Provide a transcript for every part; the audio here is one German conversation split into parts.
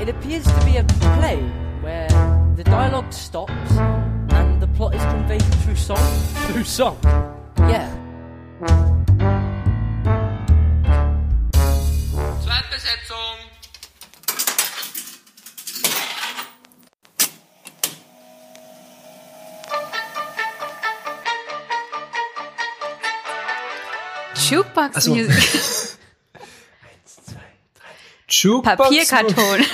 It appears to be a play where the dialogue stops and the plot is conveyed through song. Through song? Yeah. Zweitbesetzung. Jukebox Ach so. Music. Jukebox Papierkarton.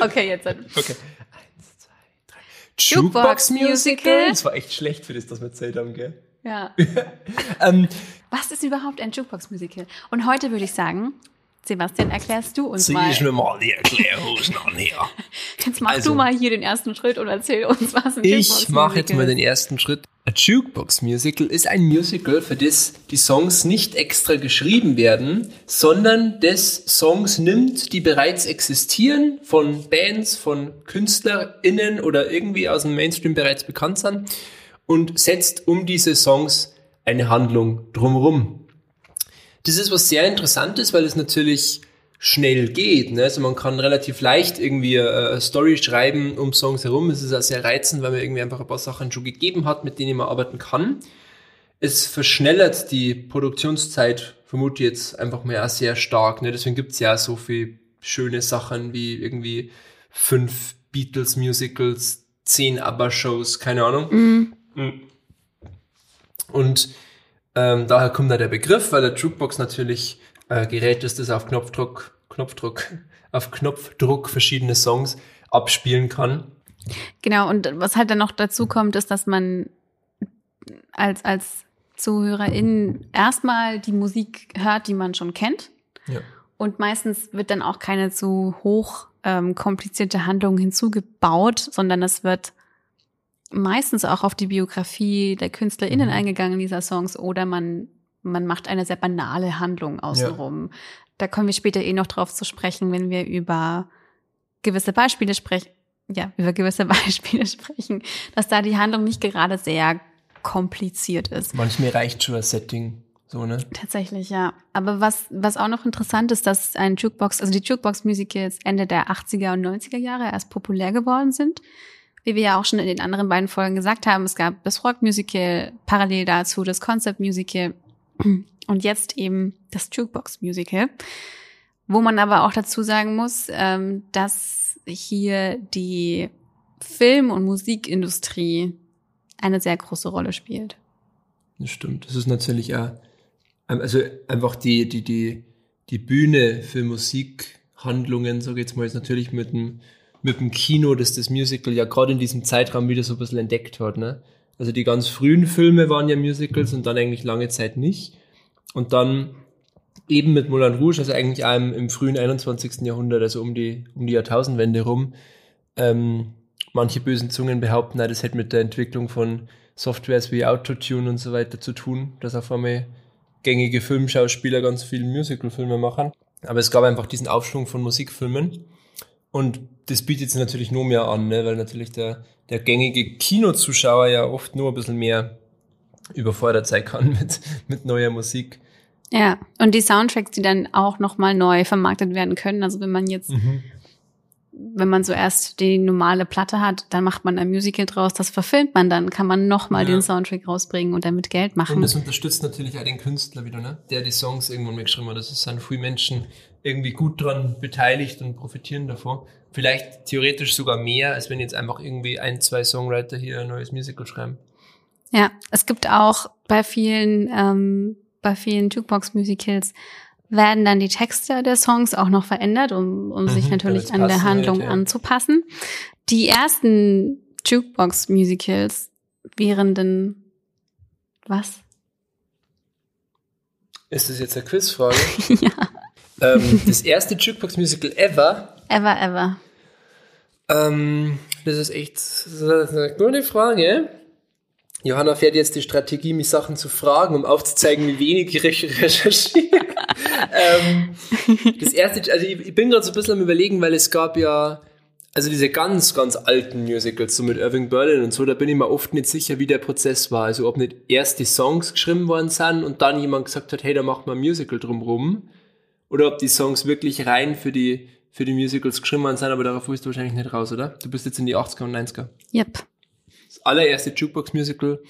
okay, jetzt. Okay. Eins, zwei, drei. Jukebox Musical. Musical. Das war echt schlecht für das, dass wir erzählt haben, gell? Ja. Ähm, Was ist überhaupt ein Jukebox Musical? Und heute würde ich sagen, Sebastian, erklärst du uns zieh mal. ich mir mal die Erklärhosen an hier. Jetzt mach Also- du mal hier den ersten Schritt und erzähl uns, was ein Jukebox Ich mache jetzt mal den ersten Schritt. Ein Jukebox Musical ist ein Musical, für das die Songs nicht extra geschrieben werden, sondern das Songs nimmt, die bereits existieren, von Bands, von KünstlerInnen oder irgendwie aus dem Mainstream bereits bekannt sind und setzt um diese Songs eine Handlung drumherum. Das ist was sehr Interessantes, weil es natürlich schnell geht. Ne? Also man kann relativ leicht irgendwie äh, eine Story schreiben um Songs herum. Es ist auch sehr reizend, weil man irgendwie einfach ein paar Sachen schon gegeben hat, mit denen man arbeiten kann. Es verschnellert die Produktionszeit, vermute ich jetzt einfach mal auch sehr stark. Ne? Deswegen gibt's ja so viel schöne Sachen wie irgendwie fünf Beatles-Musicals, zehn ABBA-Shows, keine Ahnung. Mhm. Und ähm, daher kommt da der Begriff, weil der Jukebox natürlich äh, Gerät ist, das auf Knopfdruck, Knopfdruck, auf Knopfdruck verschiedene Songs abspielen kann. Genau, und was halt dann noch dazu kommt, ist, dass man als, als Zuhörerin erstmal die Musik hört, die man schon kennt. Ja. Und meistens wird dann auch keine zu hoch ähm, komplizierte Handlung hinzugebaut, sondern es wird meistens auch auf die Biografie der KünstlerInnen Mhm. eingegangen dieser Songs oder man, man macht eine sehr banale Handlung außenrum. Da kommen wir später eh noch drauf zu sprechen, wenn wir über gewisse Beispiele sprechen. Ja, über gewisse Beispiele sprechen, dass da die Handlung nicht gerade sehr kompliziert ist. Manchmal reicht schon ein Setting, so, ne? Tatsächlich, ja. Aber was, was auch noch interessant ist, dass ein Jukebox, also die Jukebox-Musicals Ende der 80er und 90er Jahre erst populär geworden sind. Wie wir ja auch schon in den anderen beiden Folgen gesagt haben, es gab das Rock-Musical, parallel dazu das Concept-Musical und jetzt eben das Jukebox-Musical. Wo man aber auch dazu sagen muss, ähm, dass hier die Film- und Musikindustrie eine sehr große Rolle spielt. Das stimmt. Das ist natürlich auch, also einfach die, die, die, die Bühne für Musikhandlungen, ich jetzt mal, ist natürlich mit dem, mit dem Kino, das das Musical ja gerade in diesem Zeitraum wieder so ein bisschen entdeckt hat, ne? Also die ganz frühen Filme waren ja Musicals und dann eigentlich lange Zeit nicht. Und dann eben mit Moulin Rouge, also eigentlich auch im, frühen 21. Jahrhundert, also um die, um die Jahrtausendwende rum, ähm, manche bösen Zungen behaupten, na, das hätte mit der Entwicklung von Softwares wie Autotune und so weiter zu tun, dass auf einmal gängige Filmschauspieler ganz viele Musicalfilme machen. Aber es gab einfach diesen Aufschwung von Musikfilmen. Und das bietet sich natürlich nur mehr an, ne? weil natürlich der, der gängige Kinozuschauer ja oft nur ein bisschen mehr überfordert sein kann mit, mit neuer Musik. Ja, und die Soundtracks, die dann auch nochmal neu vermarktet werden können. Also wenn man jetzt, wenn man so erst die normale Platte hat, dann macht man ein Musical draus, das verfilmt man dann, kann man nochmal Ja. den Soundtrack rausbringen und damit Geld Und machen. das unterstützt natürlich auch den Künstler wieder, ne? der die Songs irgendwann mal geschrieben hat. Das sind viele Menschen irgendwie gut dran beteiligt und profitieren davon. Vielleicht theoretisch sogar mehr, als wenn jetzt einfach irgendwie ein, zwei Songwriter hier ein neues Musical schreiben. Ja, es gibt auch bei vielen, ähm, bei vielen Jukebox-Musicals werden dann die Texte der Songs auch noch verändert, um, um sich Mhm, natürlich damit's an der Handlung wird, ja. anzupassen. Die ersten Jukebox-Musicals wären denn was? Ist das jetzt eine Quizfrage? ja. ähm, das erste Jukebox-Musical ever, Ever, ever. ähm, das ist echt das ist eine gute Frage. Johanna fährt jetzt die Strategie, mich Sachen zu fragen, um aufzuzeigen, wie wenig ich recher- recherchiere. ähm, das erste, also ich, ich bin gerade so ein bisschen am überlegen, weil es gab ja, also diese ganz, ganz alten Musicals, so mit Irving Berlin und so, da bin ich mir oft nicht sicher, wie der Prozess war. Also ob nicht erst die Songs geschrieben worden sind und dann jemand gesagt hat, hey, da macht man ein Musical drumrum. Oder ob die Songs wirklich rein für die, für die Musicals geschrieben worden sein, aber darauf willst du wahrscheinlich nicht raus, oder? Du bist jetzt in die 80er und 90er. Yep. Das allererste Jukebox-Musical.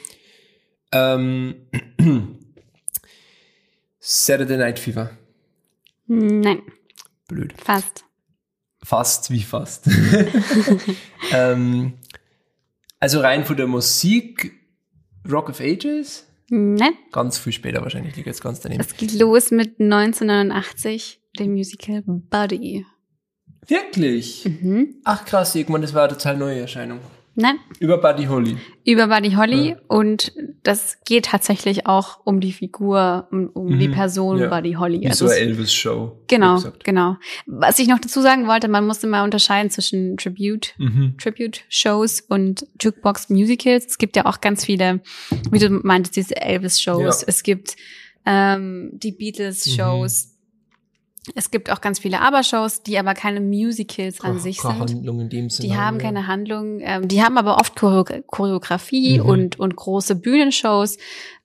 Ähm, Saturday Night Fever. Nein, Blöd. fast. Fast wie fast. ähm, also rein von der Musik, Rock of Ages? Nein. Ganz viel später wahrscheinlich, liegt jetzt ganz daneben. Es geht los mit 1989, dem Musical Buddy. Wirklich? Mhm. Ach krass, irgendwann, das war eine total neue Erscheinung. Nein, Über Buddy Holly. über Buddy Holly Ja. und das geht tatsächlich auch um die Figur, um, um die Mhm. Person Ja. Buddy Holly. Wie Also so eine Elvis-Show. Genau, genau. Was ich noch dazu sagen wollte, man muss immer unterscheiden zwischen Tribute, Mhm. Tribute-Shows und Jukebox-Musicals. Es gibt ja auch ganz viele, wie du meintest, diese Elvis-Shows. Ja. Es gibt ähm, die Beatles-Shows. Es gibt auch ganz viele Aber-Shows, die aber keine Musicals an Keine- sich keine sind. Handlung in dem Sinne. Die haben ja. keine Handlung, ähm, die haben aber oft Choreo Choreografie Mhm. und, und große Bühnenshows,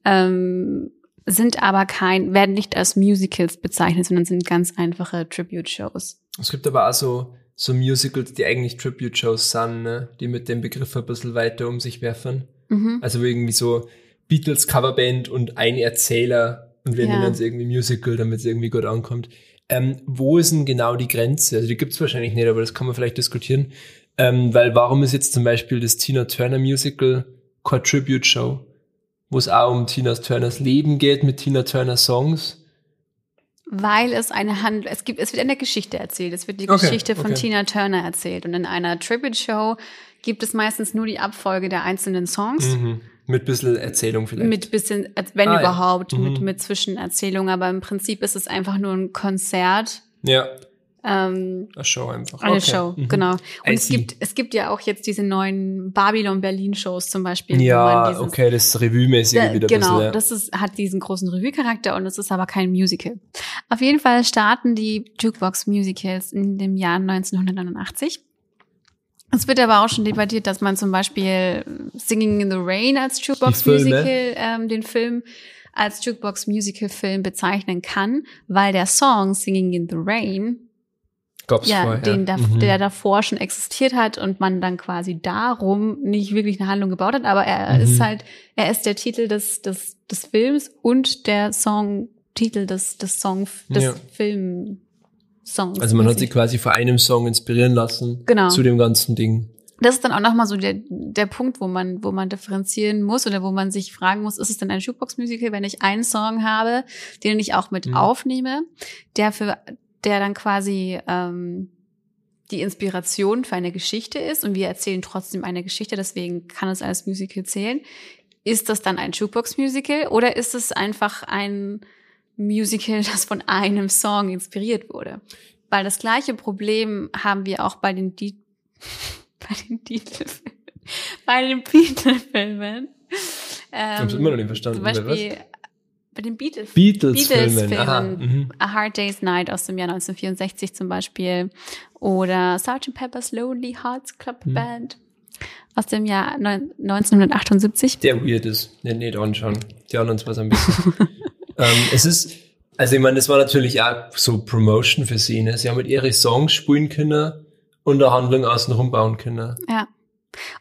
ähm, sind aber kein, werden nicht als Musicals bezeichnet, sondern sind ganz einfache Tribute-Shows. Es gibt aber auch so, so Musicals, die eigentlich Tribute-Shows sind, ne? die mit dem Begriff ein bisschen weiter um sich werfen. Mhm. Also irgendwie so Beatles Coverband und ein Erzähler und wir Ja. nennen es irgendwie Musical, damit es irgendwie gut ankommt. Ähm, wo ist denn genau die Grenze? Also die gibt's wahrscheinlich nicht, aber das kann man vielleicht diskutieren. Ähm, weil warum ist jetzt zum Beispiel das Tina Turner Musical keine Tribute-Show? Wo es auch um Tina Turners Leben geht mit Tina Turner Songs. Weil es eine Handlung, es gibt, es wird eine Geschichte erzählt. Es wird die Okay, Geschichte von okay. Tina Turner erzählt. Und in einer Tribute-Show gibt es meistens nur die Abfolge der einzelnen Songs. Mhm. Mit bisschen Erzählung vielleicht. Mit bisschen, wenn Ah, ja. überhaupt, mit, Mhm. mit Zwischenerzählung. Aber im Prinzip ist es einfach nur ein Konzert. ja, Ähm, eine Show einfach. Eine Okay. Show, Mhm. genau. Und es gibt, es gibt ja auch jetzt diese neuen Babylon-Berlin-Shows zum Beispiel. Ja, dieses- okay, das Revue-mäßige Da, wieder genau, bisschen. Ja. das ist, hat diesen großen Revue-Charakter und es ist aber kein Musical. Auf jeden Fall starten die Jukebox-Musicals in dem Jahr 1989. Es wird aber auch schon debattiert, dass man zum Beispiel Singing in the Rain als Filme. Jukebox-Musical, ähm, den Film als Jukebox-Musical-Film bezeichnen kann, weil der Song Singing in the Rain Gab's ja, vorher. den da, Mhm. der davor schon existiert hat und man dann quasi darum nicht wirklich eine Handlung gebaut hat, aber er Mhm. ist halt, er ist der Titel des, des, des Films und der Songtitel des, des Song, des Ja. Filmsongs. Also man hat sich quasi vor einem Song inspirieren lassen Genau. zu dem ganzen Ding. das ist dann auch nochmal so der, der Punkt, wo man, wo man differenzieren muss oder wo man sich fragen muss, ist es denn ein Jukebox-Musical, wenn ich einen Song habe, den ich auch mit Mhm. aufnehme, der für, der dann quasi ähm, die Inspiration für eine Geschichte ist und wir erzählen trotzdem eine Geschichte, deswegen kann es als Musical zählen. Ist das dann ein Jukebox-Musical oder ist es einfach ein Musical, das von einem Song inspiriert wurde? Weil das gleiche Problem haben wir auch bei den Di bei den Titelfilmen, bei den Beatle-Filmen. Ähm, hab's immer noch nicht verstanden, Zum bei was? Beispiel bei den Beatles. Beatles-Filmen. Beatles-Filmen. Aha. Mhm. A Hard Day's Night aus dem Jahr 1964 zum Beispiel oder Sgt. Pepper's Lonely Hearts Club Mhm. Band aus dem Jahr neun- 1978. Der weird ist. Nee, nicht anschauen. Die anderen zwar so ein bisschen. ähm, es ist, also ich meine, das war natürlich auch so Promotion für sie. Ne? Sie haben mit ihre Songs spielen können und eine Handlung außenrum bauen können. Ja.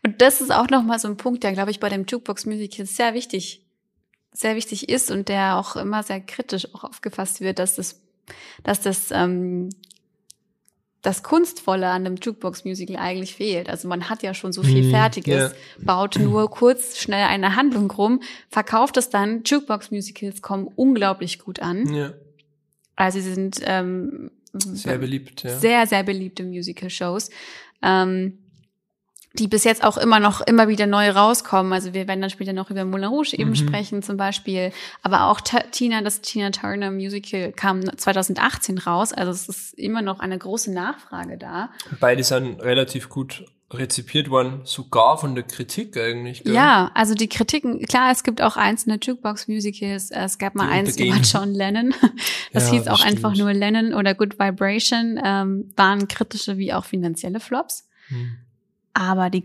Und das ist auch nochmal so ein Punkt, der, glaube ich, bei dem Jukebox-Musical sehr wichtig, sehr wichtig ist und der auch immer sehr kritisch auch aufgefasst wird, dass das, dass das, ähm, das Kunstvolle an dem Jukebox-Musical eigentlich fehlt. Also man hat ja schon so viel Hm, Fertiges, ja. baut nur kurz schnell eine Handlung rum, verkauft es dann. Jukebox-Musicals kommen unglaublich gut an. Ja. Also sie sind ähm, Sehr beliebt, ja. sehr, sehr beliebte Musical-Shows, ähm, die bis jetzt auch immer noch immer wieder neu rauskommen. Also wir werden dann später noch über Moulin Rouge eben Mhm. sprechen zum Beispiel. Aber auch Tina, das Tina Turner Musical kam 2018 raus. Also es ist immer noch eine große Nachfrage da. Beide sind relativ gut rezipiert worden, sogar von der Kritik eigentlich. Gell? Ja, also die Kritiken, klar, es gibt auch einzelne Jukebox-Musicals. Es gab mal Die eins über. John Lennon. Das Ja, hieß auch das einfach stimmt. nur Lennon oder Good Vibration. Ähm, waren kritische wie auch finanzielle Flops. Hm. Aber die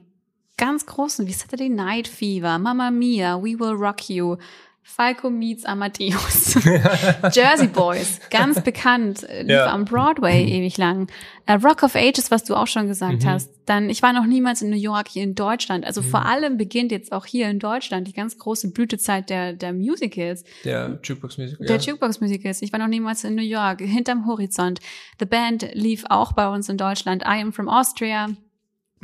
ganz großen wie Saturday Night Fever, Mamma Mia, We Will Rock You, Falco meets Amadeus. Jersey Boys, ganz bekannt, äh, lief Ja. am Broadway ewig lang. Äh, Rock of Ages, was du auch schon gesagt Mhm. hast. Dann, ich war noch niemals in New York, hier in Deutschland. Also vor allem beginnt jetzt auch hier in Deutschland die ganz große Blütezeit der, der Musicals. Der Jukebox Musical. Der ja. Jukebox Musicals. Ich war noch niemals in New York, hinterm Horizont. The Band lief auch bei uns in Deutschland. I am from Austria.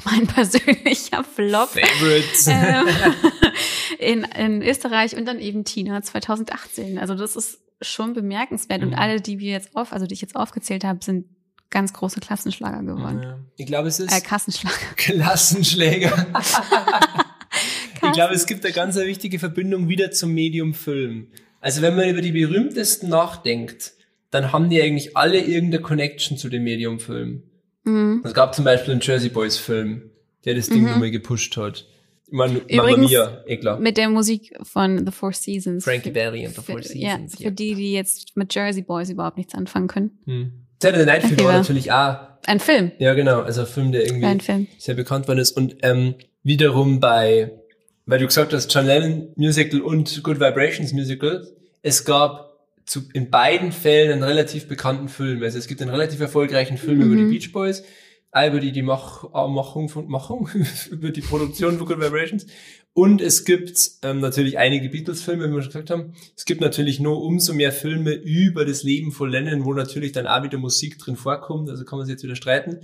Mein persönlicher Flop. Favorites. ähm, in, in Österreich und dann eben Tina 2018. Also das ist schon bemerkenswert. Und Mhm. alle, die wir jetzt auf, also die ich jetzt aufgezählt habe, sind ganz große Klassenschlager geworden. Ja. Ich glaube, es ist Äh, Kassenschlager. Klassenschläger. ich glaube, es gibt eine ganz eine wichtige Verbindung wieder zum Medium Film. Also wenn man über die berühmtesten nachdenkt, dann haben die eigentlich alle irgendeine Connection zu dem Medium Film. Mhm. Es gab zum Beispiel einen Jersey Boys Film, der das Ding Mhm. nochmal gepusht hat. Ich meine, Mamma Übrigens, Mia, eh klar. Mit der Musik von The Four Seasons. Frankie Valli and the Four Seasons. Ja, für die, die jetzt mit Jersey Boys überhaupt nichts anfangen können. Hm. Saturday Night Fever war ja. natürlich auch, Ein Film. ja genau, also ein Film, der irgendwie Ein Film. sehr bekannt worden ist. Und ähm, wiederum bei, weil du gesagt hast, John Lennon Musical und Good Vibrations Musical, es gab zu, in beiden Fällen einen relativ bekannten Film. Also es gibt einen relativ erfolgreichen Film über die Mhm. Beach Boys, über die, die Mach, äh, Machung von Machung, über die Produktion von Good Vibrations. Und es gibt ähm, natürlich einige Beatles-Filme, wie wir schon gesagt haben. Es gibt natürlich nur umso mehr Filme über das Leben von Lennon, wo natürlich dann auch wieder Musik drin vorkommt. Also kann man sich jetzt wieder streiten.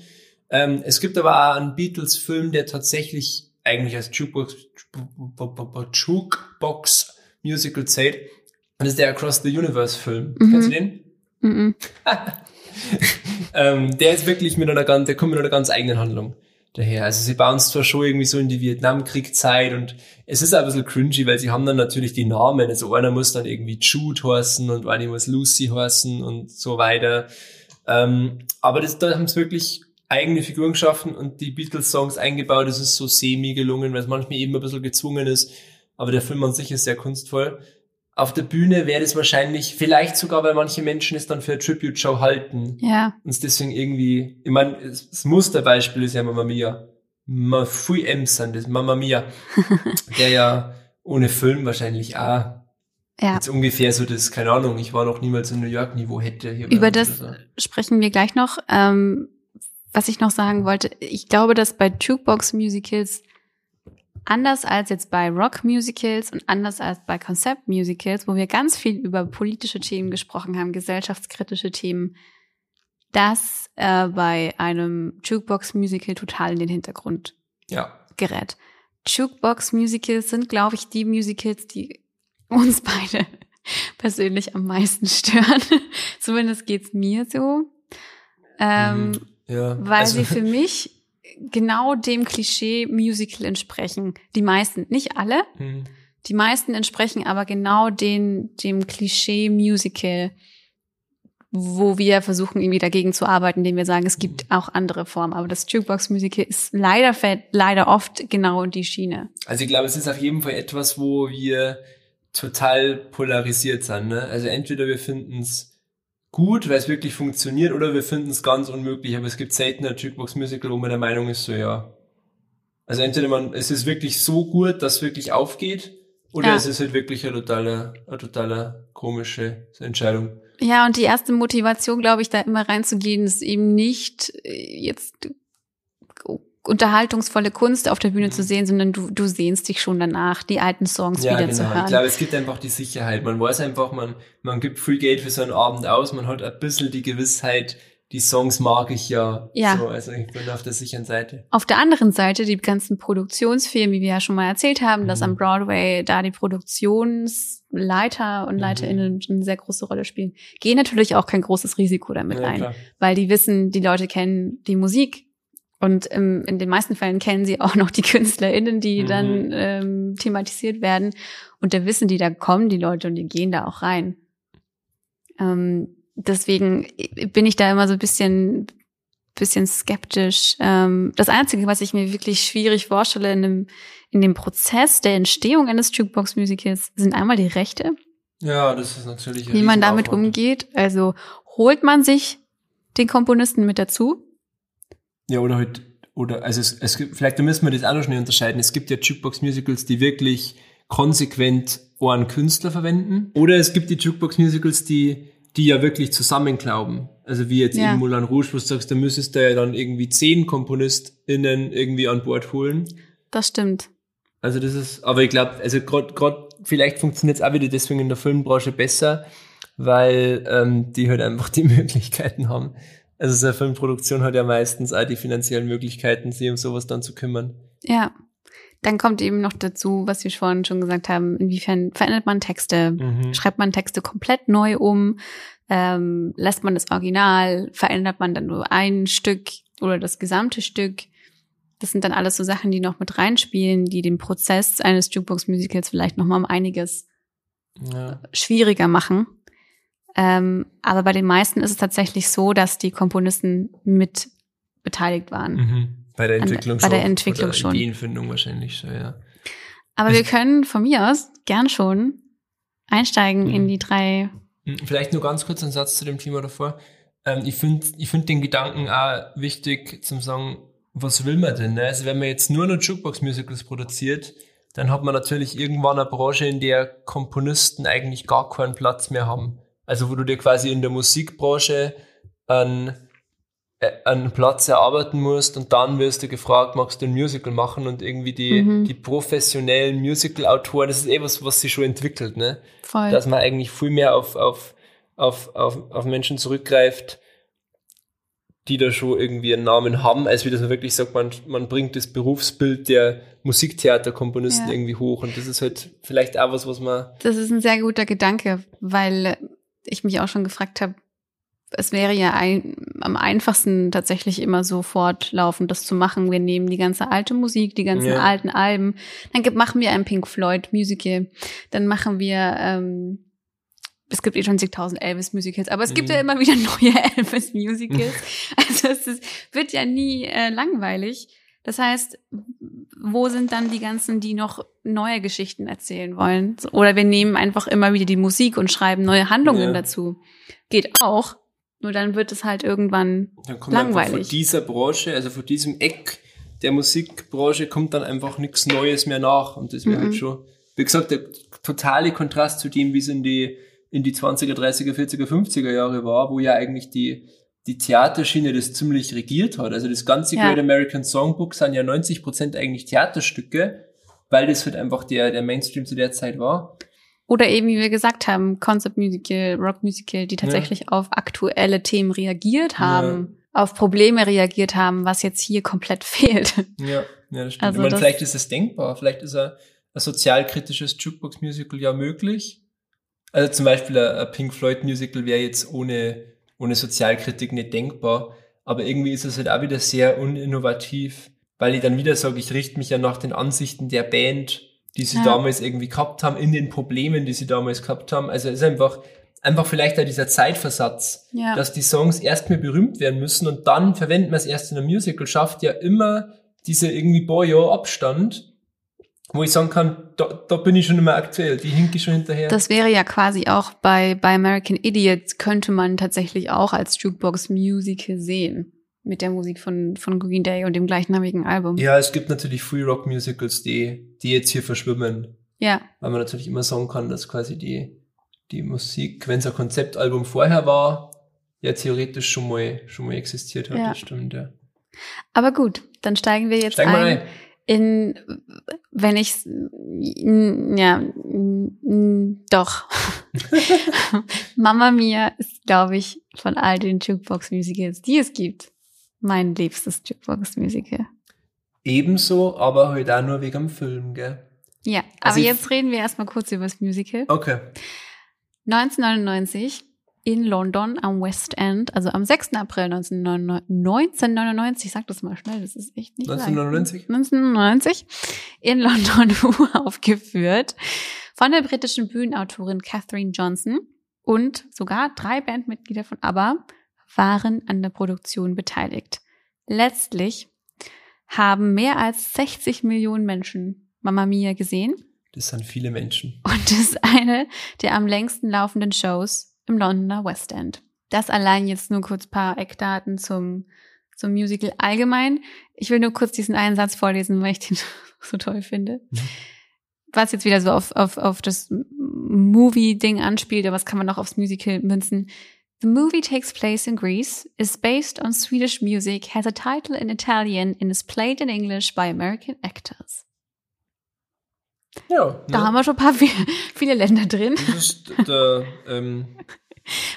Ähm, es gibt aber auch einen Beatles-Film, der tatsächlich eigentlich als Jukebox, Jukebox Musical zählt. Und das ist der Across the Universe Film. Mhm. Kennst du den? Mhm. Ähm, der ist wirklich mit einer ganz, der kommt mit einer ganz eigenen Handlung daher. Also sie bauen es zwar schon irgendwie so in die Vietnamkriegszeit und es ist auch ein bisschen cringy, weil sie haben dann natürlich die Namen. Also einer muss dann irgendwie Jude heißen und einer muss Lucy heißen und so weiter. Ähm, aber das, da haben sie wirklich eigene Figuren geschaffen und die Beatles-Songs eingebaut. Das ist so semi gelungen, weil es manchmal eben ein bisschen gezwungen ist. Aber der Film an sich ist sehr kunstvoll. Auf der Bühne wäre das wahrscheinlich, vielleicht sogar, weil manche Menschen es dann für eine Tribute-Show halten Ja. und es deswegen irgendwie, ich meine, das Musterbeispiel ist ja Mamma Mia. Ma Fui Ems sind das, Mamma Mia. der ja ohne Film wahrscheinlich auch Ja. jetzt ungefähr so das, keine Ahnung, ich war noch niemals in New York Niveau hätte. Hier Über das oder sprechen wir gleich noch. Ähm, was ich noch sagen wollte, ich glaube, dass bei Jukebox-Musicals anders als jetzt bei Rock-Musicals und anders als bei Konzept-Musicals, wo wir ganz viel über politische Themen gesprochen haben, gesellschaftskritische Themen, das äh, bei einem Jukebox-Musical total in den Hintergrund. Ja. gerät. Jukebox-Musicals sind, glaube ich, die Musicals, die uns beide persönlich am meisten stören. Zumindest geht's mir so. Ähm, Mhm. ja. Weil also, sie für mich genau dem Klischee Musical entsprechen. Die meisten, nicht alle. Hm. Die meisten entsprechen aber genau den, dem Klischee Musical, wo wir versuchen, irgendwie dagegen zu arbeiten, indem wir sagen, es gibt auch andere Formen. Aber das Jukebox Musical ist leider, fällt leider oft genau in die Schiene. Also ich glaube, es ist auf jeden Fall etwas, wo wir total polarisiert sind. Ne? Also entweder wir finden es gut, weil es wirklich funktioniert, oder wir finden es ganz unmöglich. Aber es gibt selten ein Jukebox-Musical, wo man der Meinung ist, so ja. Also entweder man, es ist wirklich so gut, dass es wirklich aufgeht, oder Ja. es ist halt wirklich eine totale, eine totale komische Entscheidung. Ja, und die erste Motivation, glaube ich, da immer reinzugehen, ist eben nicht äh, jetzt unterhaltungsvolle Kunst auf der Bühne zu sehen, sondern du, du sehnst dich schon danach, die alten Songs Ja, wieder genau. zu Ich hören. glaube, es gibt einfach die Sicherheit. Man weiß einfach, man, man gibt Free Geld für so einen Abend aus, man hat ein bisschen die Gewissheit, die Songs mag ich ja. Ja. So, also ich bin auf der sicheren Seite. Auf der anderen Seite die ganzen Produktionsfirmen, wie wir ja schon mal erzählt haben, dass Mhm. am Broadway da die Produktionsleiter und Mhm. LeiterInnen eine sehr große Rolle spielen, gehen natürlich auch kein großes Risiko damit Ja, ein, klar. weil die wissen, die Leute kennen die Musik und im, in den meisten Fällen kennen sie auch noch die KünstlerInnen, die Mhm. dann ähm, thematisiert werden und da wissen die, da kommen die Leute und die gehen da auch rein. Ähm, deswegen bin ich da immer so ein bisschen bisschen skeptisch. Ähm, das Einzige, was ich mir wirklich schwierig vorstelle in dem, in dem Prozess der Entstehung eines Jukebox-Musicals, sind einmal die Rechte, Ja, das ist natürlich wie man damit umgeht. Also holt man sich den Komponisten mit dazu? Ja, oder halt, oder, also es, es gibt, vielleicht müssen wir das auch noch schnell unterscheiden. Es gibt ja Jukebox-Musicals, die wirklich konsequent einen Künstler verwenden. Oder es gibt die Jukebox-Musicals, die, die ja wirklich zusammenklauben. Also wie jetzt Ja. in Moulin Rouge, wo du sagst, da müsstest du ja dann irgendwie zehn KomponistInnen irgendwie an Bord holen. Das stimmt. Also das ist, aber ich glaube, also gerade vielleicht funktioniert es auch wieder deswegen in der Filmbranche besser, weil ähm, die halt einfach die Möglichkeiten haben. Also so eine Filmproduktion hat ja meistens auch die finanziellen Möglichkeiten, sich um sowas dann zu kümmern. Ja. Dann kommt eben noch dazu, was wir vorhin schon gesagt haben, inwiefern verändert man Texte, Mhm. schreibt man Texte komplett neu um, ähm, lässt man das Original, verändert man dann nur ein Stück oder das gesamte Stück. Das sind dann alles so Sachen, die noch mit reinspielen, die den Prozess eines Jukebox-Musicals vielleicht noch mal um einiges Ja. schwieriger machen. Ähm, aber bei den meisten ist es tatsächlich so, dass die Komponisten mit beteiligt waren. Mhm. Bei der An der- Entwicklung bei der schon. Entwicklung Oder schon. Ideenfindung wahrscheinlich schon, ja. Aber Also- wir können von mir aus gern schon einsteigen Mhm. in die drei. Hm, Vielleicht nur ganz kurz ein Satz zu dem Thema davor. Ähm, ich finde ich find den Gedanken auch wichtig zum sagen, was will man denn? Ne? Also wenn man jetzt nur noch Jukebox-Musicals produziert, dann hat man natürlich irgendwann eine Branche, in der Komponisten eigentlich gar keinen Platz mehr haben. Also wo du dir quasi in der Musikbranche einen, äh, einen Platz erarbeiten musst und dann wirst du gefragt, magst du ein Musical machen und irgendwie die, Mhm. die professionellen Musical-Autoren, das ist eh was, was sich schon entwickelt, ne? Voll. dass man eigentlich viel mehr auf, auf, auf, auf, auf Menschen zurückgreift, die da schon irgendwie einen Namen haben, als wie das man wirklich sagt, man, man bringt das Berufsbild der Musiktheaterkomponisten Ja. irgendwie hoch. Und das ist halt vielleicht auch was, was man. Das ist ein sehr guter Gedanke, weil ich mich auch schon gefragt habe, es wäre ja ein, am einfachsten tatsächlich immer so fortlaufend das zu machen. Wir nehmen die ganze alte Musik, die ganzen Ja. alten Alben, dann gibt, machen wir ein Pink Floyd Musical, dann machen wir ähm, es gibt eh schon zigtausend Elvis-Musicals, aber es gibt Mhm. ja immer wieder neue Elvis-Musicals. also es ist, wird ja nie äh, langweilig. Das heißt, wo sind dann die ganzen, die noch neue Geschichten erzählen wollen? Oder wir nehmen einfach immer wieder die Musik und schreiben neue Handlungen Ja. dazu. Geht auch. Nur dann wird es halt irgendwann Dann kommt Langweilig. von dieser Branche, also von diesem Eck der Musikbranche, kommt dann einfach nichts Neues mehr nach. Und das wäre Mhm. halt schon, wie gesagt, der totale Kontrast zu dem, wie es in die, in die 20er, 30er, 40er, 50er Jahre war, wo ja eigentlich die, die Theaterschiene das ziemlich regiert hat. Also das ganze Ja. Great American Songbook sind ja 90 Prozent eigentlich Theaterstücke, weil das halt einfach der, der Mainstream zu der Zeit war. Oder eben, wie wir gesagt haben, Concept Musical, Rock Musical, die tatsächlich auf aktuelle Themen reagiert haben, auf Probleme reagiert haben, was jetzt hier komplett fehlt. Ja, ja das stimmt. Also meine, das- vielleicht ist es denkbar. Vielleicht ist ein, ein sozialkritisches Jukebox-Musical ja möglich. Also zum Beispiel ein, ein Pink Floyd-Musical wäre jetzt ohne, ohne Sozialkritik nicht denkbar. Aber irgendwie ist es halt auch wieder sehr uninnovativ, weil ich dann wieder sage, ich richte mich ja nach den Ansichten der Band, die sie Ja. damals irgendwie gehabt haben, in den Problemen, die sie damals gehabt haben. Also es ist einfach, einfach vielleicht auch dieser Zeitversatz Ja. dass die Songs erstmal berühmt werden müssen und dann verwenden wir es erst in einem Musical, schafft ja immer diese irgendwie paar Jahre Abstand, wo ich sagen kann, da, da bin ich schon immer aktuell, die hinke ich schon hinterher. Das wäre ja quasi auch bei, bei American Idiot könnte man tatsächlich auch als Jukebox Musical sehen. Mit der Musik von, von Green Day und dem gleichnamigen Album. ja, es gibt natürlich Free Rock Musicals, die, die jetzt hier verschwimmen, ja. weil man natürlich immer sagen kann, dass quasi die, die Musik, wenn es ein Konzeptalbum vorher war, ja theoretisch schon mal, schon mal existiert hat, Ja. das stimmt, ja. Aber gut, dann steigen wir jetzt Steigen ein, ein. In, wenn ich, ja, doch. Mama Mia ist, glaube ich, von all den Jukebox-Musicals, die es gibt, mein liebstes Jukebox-Musical. Ebenso, aber halt auch nur wegen dem Film, gell? Ja, Also aber jetzt reden wir erstmal kurz über das Musical. Okay. 1999 in London am West End, also am 6. April 1999, 1999 sag das mal schnell, das ist echt nicht leicht. 1999? 1999 in London aufgeführt von der britischen Bühnenautorin Catherine Johnson und sogar drei Bandmitglieder von ABBA waren an der Produktion beteiligt. Letztlich haben mehr als 60 Millionen Menschen Mamma Mia gesehen Das sind viele Menschen. und ist eine der am längsten laufenden Shows im Londoner West End. Das allein jetzt nur kurz paar Eckdaten zum, zum Musical allgemein. Ich will nur kurz diesen einen Satz vorlesen, weil ich den so toll finde. Mhm. was jetzt wieder so auf, auf, auf das Movie-Ding anspielt, aber was kann man auch aufs Musical münzen? The movie takes place in Greece, is based on Swedish music, has a title in Italian and is played in English by American actors. Ja, Da ne? haben wir schon ein paar viele, Länder drin. Das ist der, ähm,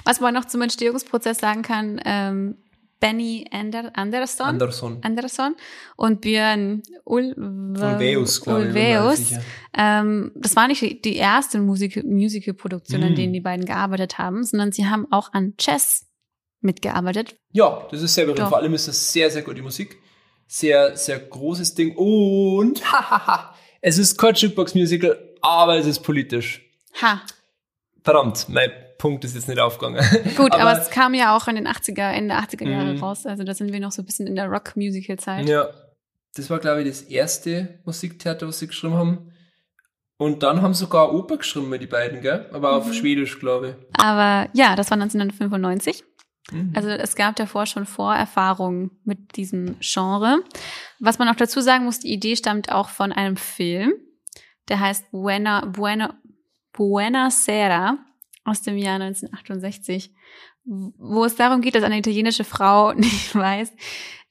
Was man noch zum Entstehungsprozess sagen kann, ähm, Benny Ander Anderson, Anderson. Anderson und Björn Ul Ulvaeus, glaube ich. Ähm, das war nicht die, erste Musical-Produktion, an Mm. denen die beiden gearbeitet haben, sondern sie haben auch an Chess mitgearbeitet. Ja, das ist sehr berühmt. Vor allem ist das sehr, sehr gute Musik. Sehr, sehr großes Ding. Und, hahaha, es ist kein Jukebox-Musical, aber es ist politisch. Ha, Verdammt, mein Punkt ist jetzt nicht aufgegangen. gut, aber, es kam ja auch in den 80er, Ende 80er Jahre Mhm. raus, also da sind wir noch so ein bisschen in der Rock-Musical-Zeit. Ja, das war, glaube ich, das erste Musiktheater, was sie geschrieben haben. Und dann haben sogar Oper geschrieben, die beiden, gell? Aber auf Mhm. Schwedisch, glaube Aber ja, das war 1995. Mhm. Also es gab davor schon Vorerfahrungen mit diesem Genre. Was man auch dazu sagen muss, die Idee stammt auch von einem Film, der heißt Buena, Buena, Buena Sera aus dem Jahr 1968, wo es darum geht, dass eine italienische Frau nicht weiß,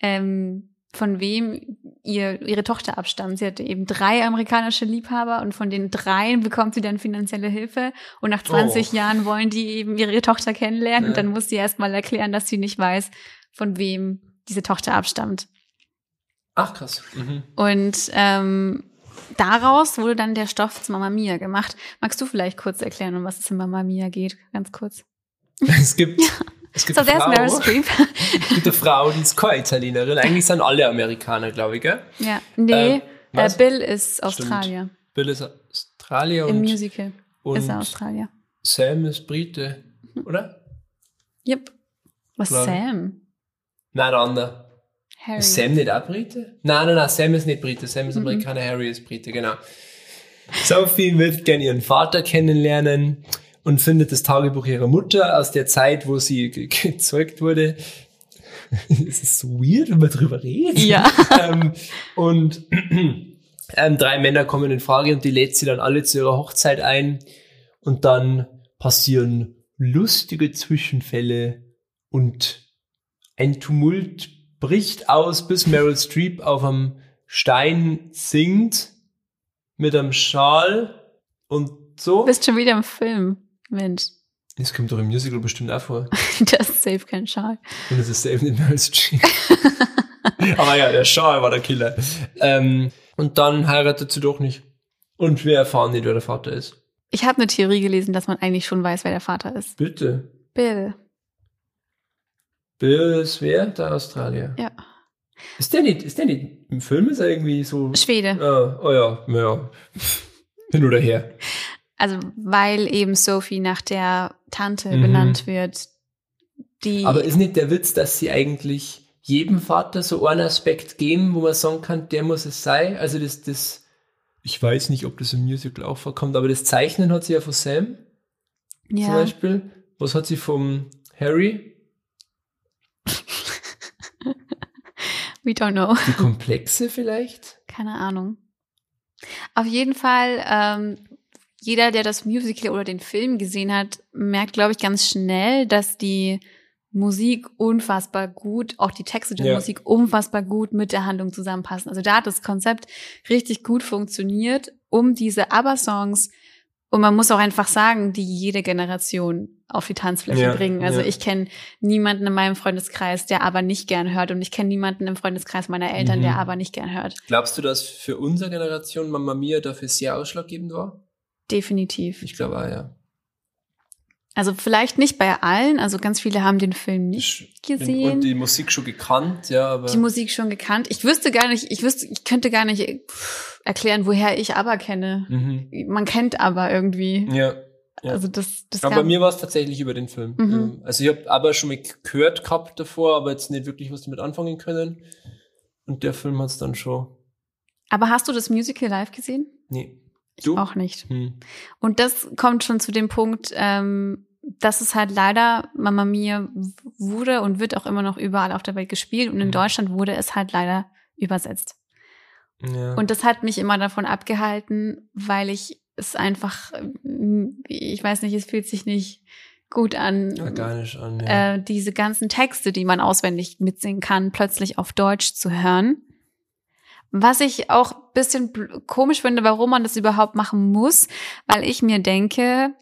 ähm, von wem ihr, ihre Tochter abstammt. Sie hatte eben drei amerikanische Liebhaber und von den dreien bekommt sie dann finanzielle Hilfe und nach 20 Oh. Jahren wollen die eben ihre Tochter kennenlernen und Ja. dann muss sie erstmal erklären, dass sie nicht weiß, von wem diese Tochter abstammt. Ach, krass. Mhm. Und ähm, daraus wurde dann der Stoff zu Mamma Mia gemacht. Magst du vielleicht kurz erklären, um was es in Mamma Mia geht? Ganz kurz. Es gibt, es gibt So, eine there's Frau, Meryl Streep. es gibt eine Frau, die ist keine Italienerin. Eigentlich sind alle Amerikaner, glaube ich, gell? ja, nee, Ähm, äh? Bill ist Australier. Bill ist Australier Im und, Musical und ist er Australier. Sam ist Brite, oder? Yep. Was Klar. Sam? Nein, der andere. Harry. Ist Sam nicht auch Brite? Nein, nein, nein, Sam ist nicht Brite. Sam Mhm. ist Amerikaner, Harry ist Brite, genau. Sophie wird gerne ihren Vater kennenlernen und findet das Tagebuch ihrer Mutter aus der Zeit, wo sie ge gezeugt wurde. Es ist so weird, wenn man drüber redet. Ja. ähm, und ähm, drei Männer kommen in Frage und die lädt sie dann alle zu ihrer Hochzeit ein. Und dann passieren lustige Zwischenfälle und ein Tumult bricht aus, bis Meryl Streep auf einem Stein singt mit einem Schal und so. Du bist schon wieder im Film. Mensch, Das kommt doch im Musical bestimmt auch vor. das ist safe kein Schal. Und es ist selbst nicht Meryl Streep. Aber ja, der Schal war der Killer. Ähm, und dann heiratet sie doch nicht. Und wir erfahren nicht, wer der Vater ist. Ich habe eine Theorie gelesen, dass man eigentlich schon weiß, wer der Vater ist. Bitte. Bill. Bill ist wer? Der Australier. Ja. Ist der nicht, ist der nicht, im Film ist er irgendwie so, Schwede. ah, oh ja, ja, hin oder her. Also, weil eben Sophie nach der Tante Mhm. benannt wird, die. Aber ist nicht der Witz, dass sie eigentlich jedem Vater so einen Aspekt geben, wo man sagen kann, der muss es sein? Also das, das, ich weiß nicht, ob das im Musical auch vorkommt, aber das Zeichnen hat sie ja von Sam zum ja. Beispiel. Was hat sie vom Harry? We don't know. Die Komplexe vielleicht? Keine Ahnung. Auf jeden Fall, ähm, jeder, der das Musical oder den Film gesehen hat, merkt, glaube ich, ganz schnell, dass die Musik unfassbar gut, auch die Texte der Ja. Musik unfassbar gut mit der Handlung zusammenpassen. Also da hat das Konzept richtig gut funktioniert, um diese ABBA-Songs und man muss auch einfach sagen, die jede Generation auf die Tanzfläche Ja, bringen. Also ja. ich kenne niemanden in meinem Freundeskreis, der aber nicht gern hört und ich kenne niemanden im Freundeskreis meiner Eltern, Mhm. der aber nicht gern hört. Glaubst du, dass für unsere Generation Mamma Mia dafür sehr ausschlaggebend war? Definitiv. Ich glaube auch, ja. Also vielleicht nicht bei allen, also ganz viele haben den Film nicht gesehen. Und die Musik schon gekannt, ja, aber. die Musik schon gekannt. Ich wüsste gar nicht, ich wüsste, ich könnte gar nicht erklären, woher ich aber kenne. Mhm. Man kennt aber irgendwie. Ja. ja. Also das, das Aber bei mir war es tatsächlich über den Film. Mhm. Ähm, Also ich habe aber schon mal gehört gehabt davor, aber jetzt nicht wirklich was damit anfangen können. Und der Film hat es dann schon. Aber hast du das Musical live gesehen? Nee. Ich Du? auch nicht. Hm. Und das kommt schon zu dem Punkt, ähm, dass es halt leider Mama Mia wurde und wird auch immer noch überall auf der Welt gespielt und in Mhm. Deutschland wurde es halt leider übersetzt. Ja. Und das hat mich immer davon abgehalten, weil ich es einfach, ähm, ich weiß nicht, es fühlt sich nicht gut an, Organisch an, ja. äh, diese ganzen Texte, die man auswendig mitsingen kann, plötzlich auf Deutsch zu hören. Was ich auch ein bisschen komisch finde, warum man das überhaupt machen muss, weil ich mir denke,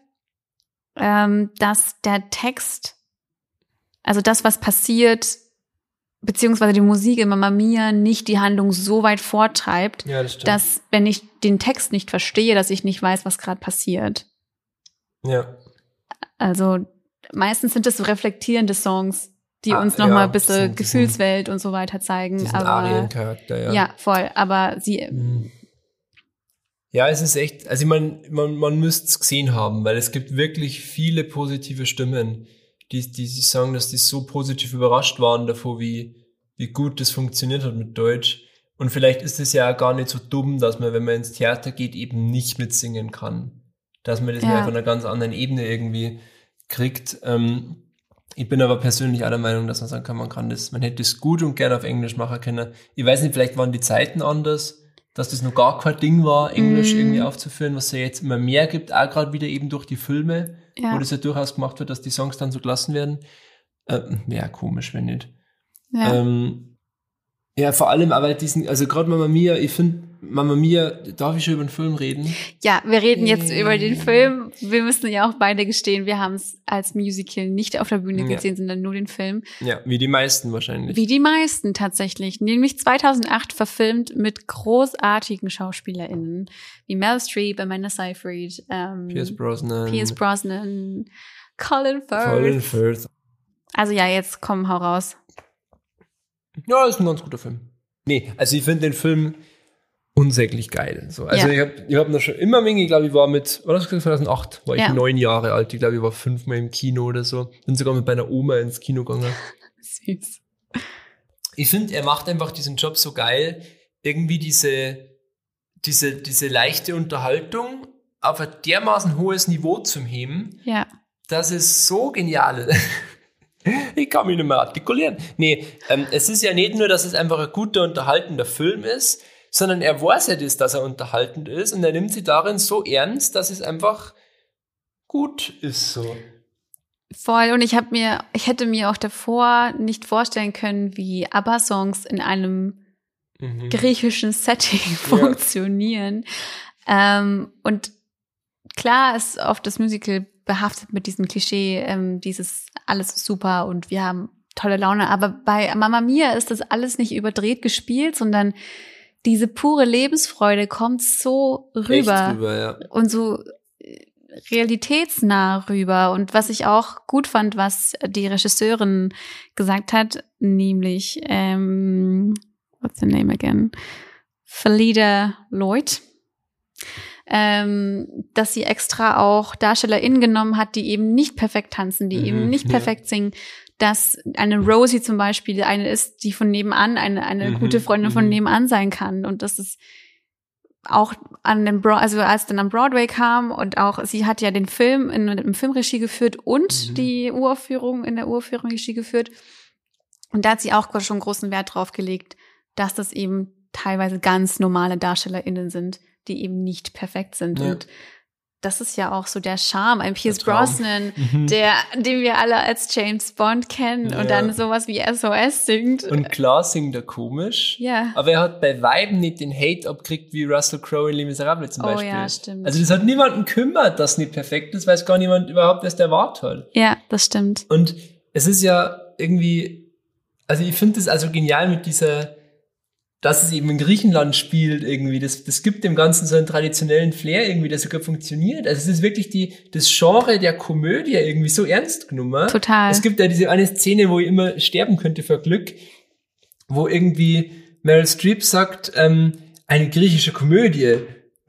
ähm, dass der Text, also das, was passiert, beziehungsweise die Musik in Mamma Mia nicht die Handlung so weit vortreibt, ja, das dass wenn ich den Text nicht verstehe, dass ich nicht weiß, was gerade passiert. ja. Also meistens sind es so reflektierende Songs, die Ah, uns noch ja, mal ein bisschen Gefühlswelt und so weiter zeigen. Aber Ariencharakter, ja. ja. voll. Aber sie, Mhm. Ja, es ist echt, also ich mein, man, man müsste es gesehen haben, weil es gibt wirklich viele positive Stimmen, die, die, die sagen, dass die so positiv überrascht waren davor, wie, wie gut das funktioniert hat mit Deutsch. Und vielleicht ist es ja gar nicht so dumm, dass man, wenn man ins Theater geht, eben nicht mitsingen kann. Dass man das Ja. mal auf einer ganz anderen Ebene irgendwie kriegt. Ähm, ich bin aber persönlich auch der Meinung, dass man sagen kann, man kann das, man hätte es gut und gerne auf Englisch machen können. Ich weiß nicht, vielleicht waren die Zeiten anders, dass das noch gar kein Ding war, Englisch Mm. irgendwie aufzuführen, was es ja jetzt immer mehr gibt, auch gerade wieder eben durch die Filme, ja, wo das ja durchaus gemacht wird, dass die Songs dann so gelassen werden. Ähm, Wäre komisch, wenn nicht. ja. Ähm, ja, vor allem aber diesen, also gerade Mama Mia, ich finde, Mama Mia, darf ich schon über den Film reden? ja, wir reden jetzt Äh. über den Film. Wir müssen ja auch beide gestehen, wir haben es als Musical nicht auf der Bühne Ja. gesehen, sondern nur den Film. Ja, wie die meisten wahrscheinlich. Wie die meisten tatsächlich. Nämlich 2008 verfilmt mit großartigen SchauspielerInnen. Wie Mel Streep, Amanda Seyfried, ähm, Pierce Brosnan. Pierce Brosnan, Colin Firth. Colin Firth. Also ja, jetzt komm, hau raus. Ja, ist ein ganz guter Film. Nee, also ich finde den Film unsäglich geil. So, also Ja. ich habe ich hab noch schon immer ich glaube, ich war mit, war das 2008, war ich Ja. neun Jahre alt. Ich glaube, ich war fünfmal im Kino oder so. Bin sogar mit meiner Oma ins Kino gegangen. Süß. Ich finde, er macht einfach diesen Job so geil, irgendwie diese, diese, diese leichte Unterhaltung auf ein dermaßen hohes Niveau zu heben, Ja. das ist so genial. Ich kann mich nicht mehr artikulieren. Nee, ähm, es ist ja nicht nur, dass es einfach ein guter, unterhaltender Film ist, sondern er weiß ja das, dass er unterhaltend ist und er nimmt sie darin so ernst, dass es einfach gut ist so. Voll. Und ich habe mir, ich hätte mir auch davor nicht vorstellen können, wie ABBA-Songs in einem Mhm. griechischen Setting funktionieren. Ähm, und klar ist oft das Musical behaftet mit diesem Klischee, ähm, dieses alles super und wir haben tolle Laune. Aber bei Mamma Mia ist das alles nicht überdreht gespielt, sondern diese pure Lebensfreude kommt so rüber rüber, ja. und so äh, realitätsnah rüber. Und was ich auch gut fand, was die Regisseurin gesagt hat, nämlich, ähm, what's the name again? Felida Lloyd. Ähm, dass sie extra auch DarstellerInnen genommen hat, die eben nicht perfekt tanzen, die Mhm, eben nicht ja. perfekt singen. Dass eine Rosie zum Beispiel eine ist, die von nebenan, eine, eine Mhm, gute Freundin von mhm. nebenan sein kann. Und das ist auch an dem Bro also als dann am Broadway kam und auch sie hat ja den Film in, im Filmregie geführt und Mhm. die Uraufführung in der Uraufführung Regie geführt und da hat sie auch schon großen Wert drauf gelegt, dass das eben teilweise ganz normale DarstellerInnen sind, die eben nicht perfekt sind Ja. und das ist ja auch so der Charme, ein Pierce. Brosnan, Mhm. der, den wir alle als James Bond kennen Ja. und dann sowas wie SOS singt. Und klar singt er komisch, ja. aber er hat bei Weiben nicht den Hate abgekriegt wie Russell Crowe in Les Miserables zum Oh Beispiel. ja, stimmt. Also das hat niemanden kümmert, dass nicht perfekt ist, weiß gar niemand überhaupt, was der Wart hat. Ja, das stimmt. Und es ist ja irgendwie, also ich finde es also genial mit dieser, dass es eben in Griechenland spielt irgendwie. Das, das gibt dem Ganzen so einen traditionellen Flair irgendwie, der sogar funktioniert. Also es ist wirklich die, das Genre der Komödie irgendwie so ernst genommen. Total. Es gibt ja diese eine Szene, wo ich immer sterben könnte vor Glück, wo irgendwie Meryl Streep sagt, ähm, eine griechische Komödie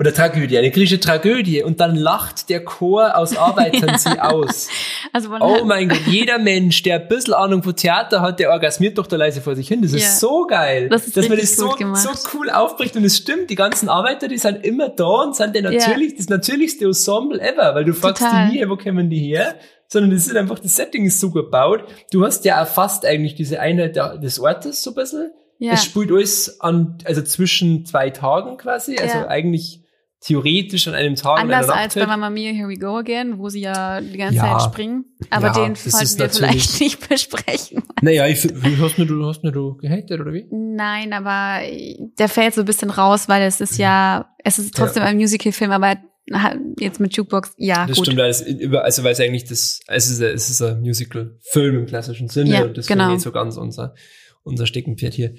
oder Tragödie, eine griechische Tragödie und dann lacht der Chor aus Arbeitern sie aus. Also Oh mein Gott, jeder Mensch, der ein bisschen Ahnung von Theater hat, der orgasmiert doch da leise vor sich hin. Das Ja. ist so geil. Das ist dass man das so, so cool aufbricht und es stimmt, die ganzen Arbeiter, die sind immer da und sind der natürlich, das natürlichste Ensemble ever, weil du fragst Total. die nie, wo kommen die her? Sondern das ist einfach, das Setting ist so gebaut. Du hast ja fast eigentlich diese Einheit des Ortes so ein bisschen. Ja. Es spielt alles an, also zwischen zwei Tagen quasi, also Ja. eigentlich theoretisch an einem Tag Anders als bei. Mamma Mia, Here We Go Again, wo sie ja die ganze Ja. Zeit springen. Aber Ja, den sollten wir vielleicht nicht besprechen. Naja, ich, hast du, du hast mir du gehatet oder wie? Nein, aber der fällt so ein bisschen raus, weil es ist ja, es ist trotzdem Ja. ein Musical-Film, aber jetzt mit Jukebox, ja, Das gut. stimmt, über, also weil es eigentlich das, es ist, es ist ein Musical-Film im klassischen Sinne Ja, und das genau. ist nicht so ganz unser, unser Steckenpferd hier.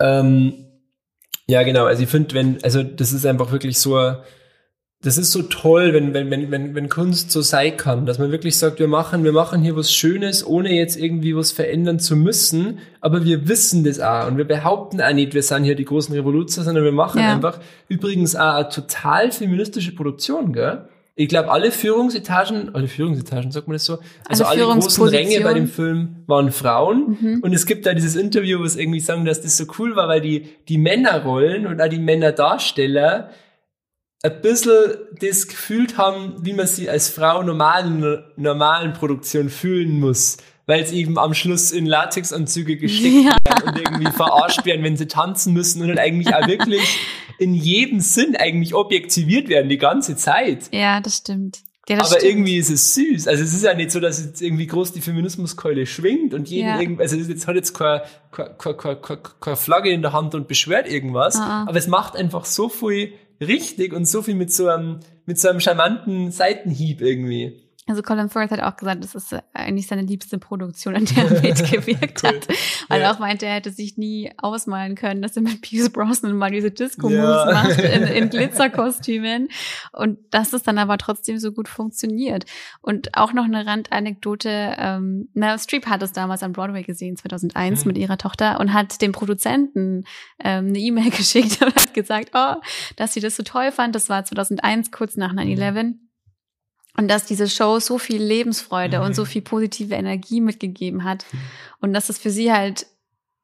Ähm, ja, genau, also ich finde, wenn, also das ist einfach wirklich so, das ist so toll, wenn, wenn, wenn, wenn, wenn Kunst so sein kann, dass man wirklich sagt, wir machen, wir machen hier was Schönes, ohne jetzt irgendwie was verändern zu müssen, aber wir wissen das auch und wir behaupten auch nicht, wir sind hier die großen Revoluzer, sondern wir machen Ja. einfach übrigens auch eine total feministische Produktion, gell? Ich glaube, alle Führungsetagen, alle Führungsetagen, sagt man das so, also Alle alle, großen Ränge bei dem. Film waren Frauen. Mhm. Und es gibt da dieses Interview, wo es irgendwie sagen, dass das so cool war, weil die, die Männerrollen und auch die Männerdarsteller ein bisschen das gefühlt haben, wie man sie als Frau normal in einer normalen Produktion fühlen muss. Weil es eben am Schluss in Latexanzüge gesteckt Ja. werden und irgendwie verarscht werden, wenn sie tanzen müssen und dann eigentlich auch wirklich in jedem Sinn eigentlich objektiviert werden, die ganze Zeit. Ja, das stimmt. Ja, das Aber stimmt. irgendwie ist es süß. Also es ist ja nicht so, dass jetzt irgendwie groß die Feminismuskeule schwingt und jeden Ja. irgendwie, also es jetzt hat jetzt keine, keine, keine, keine, keine, keine Flagge in der Hand und beschwert irgendwas, Ah, ah. aber es macht einfach so viel richtig und so viel mit so einem, mit so einem charmanten Seitenhieb irgendwie. Also Colin Firth hat auch gesagt, das ist äh, eigentlich seine liebste Produktion, an der er mitgewirkt Cool. hat. Weil Ja. er auch meinte, er hätte sich nie ausmalen können, dass er mit Pierce Brosnan mal diese Disco-Moves Ja. macht in, in Glitzerkostümen. Und dass es dann aber trotzdem so gut funktioniert. Und auch noch eine Randanekdote, ähm, Meryl Streep hat es damals am Broadway gesehen, 2001, Mhm. mit ihrer Tochter und hat dem Produzenten ähm, eine E-Mail geschickt und hat gesagt, oh, dass sie das so toll fand. Das war 2001, kurz nach 9-11. Und dass diese Show so viel Lebensfreude Mhm. und so viel positive Energie mitgegeben hat. Und dass es für sie halt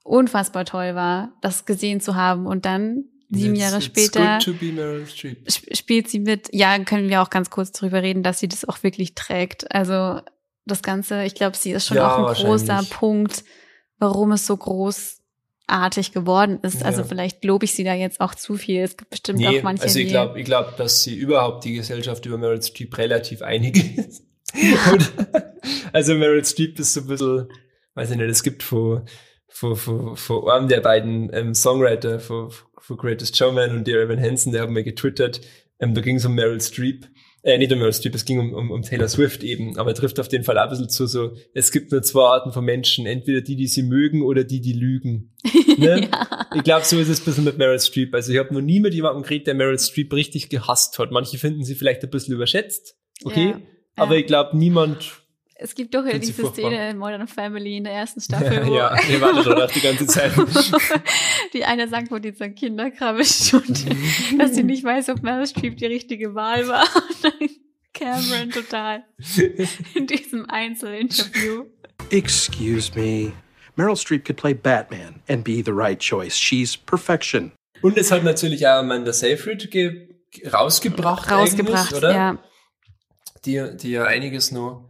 unfassbar toll war, das gesehen zu haben. Und dann, sieben It's- Jahre it's später, spielt sie mit. Ja, können wir auch ganz kurz drüber reden, dass sie das auch wirklich trägt. Also das Ganze, ich glaube, sie ist schon Ja, auch ein großer. Punkt, warum es so großartig geworden ist. Also Ja. vielleicht lobe ich sie da jetzt auch zu viel. Es gibt bestimmt Nee, auch manche, also ich glaube, ich glaub, dass sie überhaupt die Gesellschaft über Meryl Streep relativ einig ist. Und, also Meryl Streep ist so ein bisschen, weiß ich nicht, es gibt von, von, von, von einem der beiden ähm, Songwriter von Greatest Showman und der Evan Hansen, der haben mir getwittert, ähm, da ging es um Meryl Streep, äh, nicht um Meryl Streep, es ging um, um, um Taylor Swift eben, aber er trifft auf den Fall auch ein bisschen zu, so, es gibt nur zwei Arten von Menschen, entweder die, die sie mögen oder die, die lügen. Ne? ja. Ich glaube, so ist es ein bisschen mit Meryl Streep. Also ich habe noch nie mit jemandem geredet, der Meryl Streep richtig gehasst hat. Manche finden sie vielleicht ein bisschen überschätzt, okay? Ja, Aber ja. ich glaube, niemand... Es gibt doch Find sie diese. Szene in Modern Family in der ersten Staffel, wo ja, ihr wartet doch auch die ganze Zeit. die eine sagt von dieser Kinderkrabbelstunde, dass sie nicht weiß, ob Meryl Streep die richtige Wahl war. Und dann Cameron total in diesem Einzelinterview. Excuse me. Meryl Streep could play Batman and be the right choice. She's perfection. Und es hat natürlich auch Amanda Seyfried ge rausgebracht, Rausgebracht, oder? ja. Die, die ja einiges noch,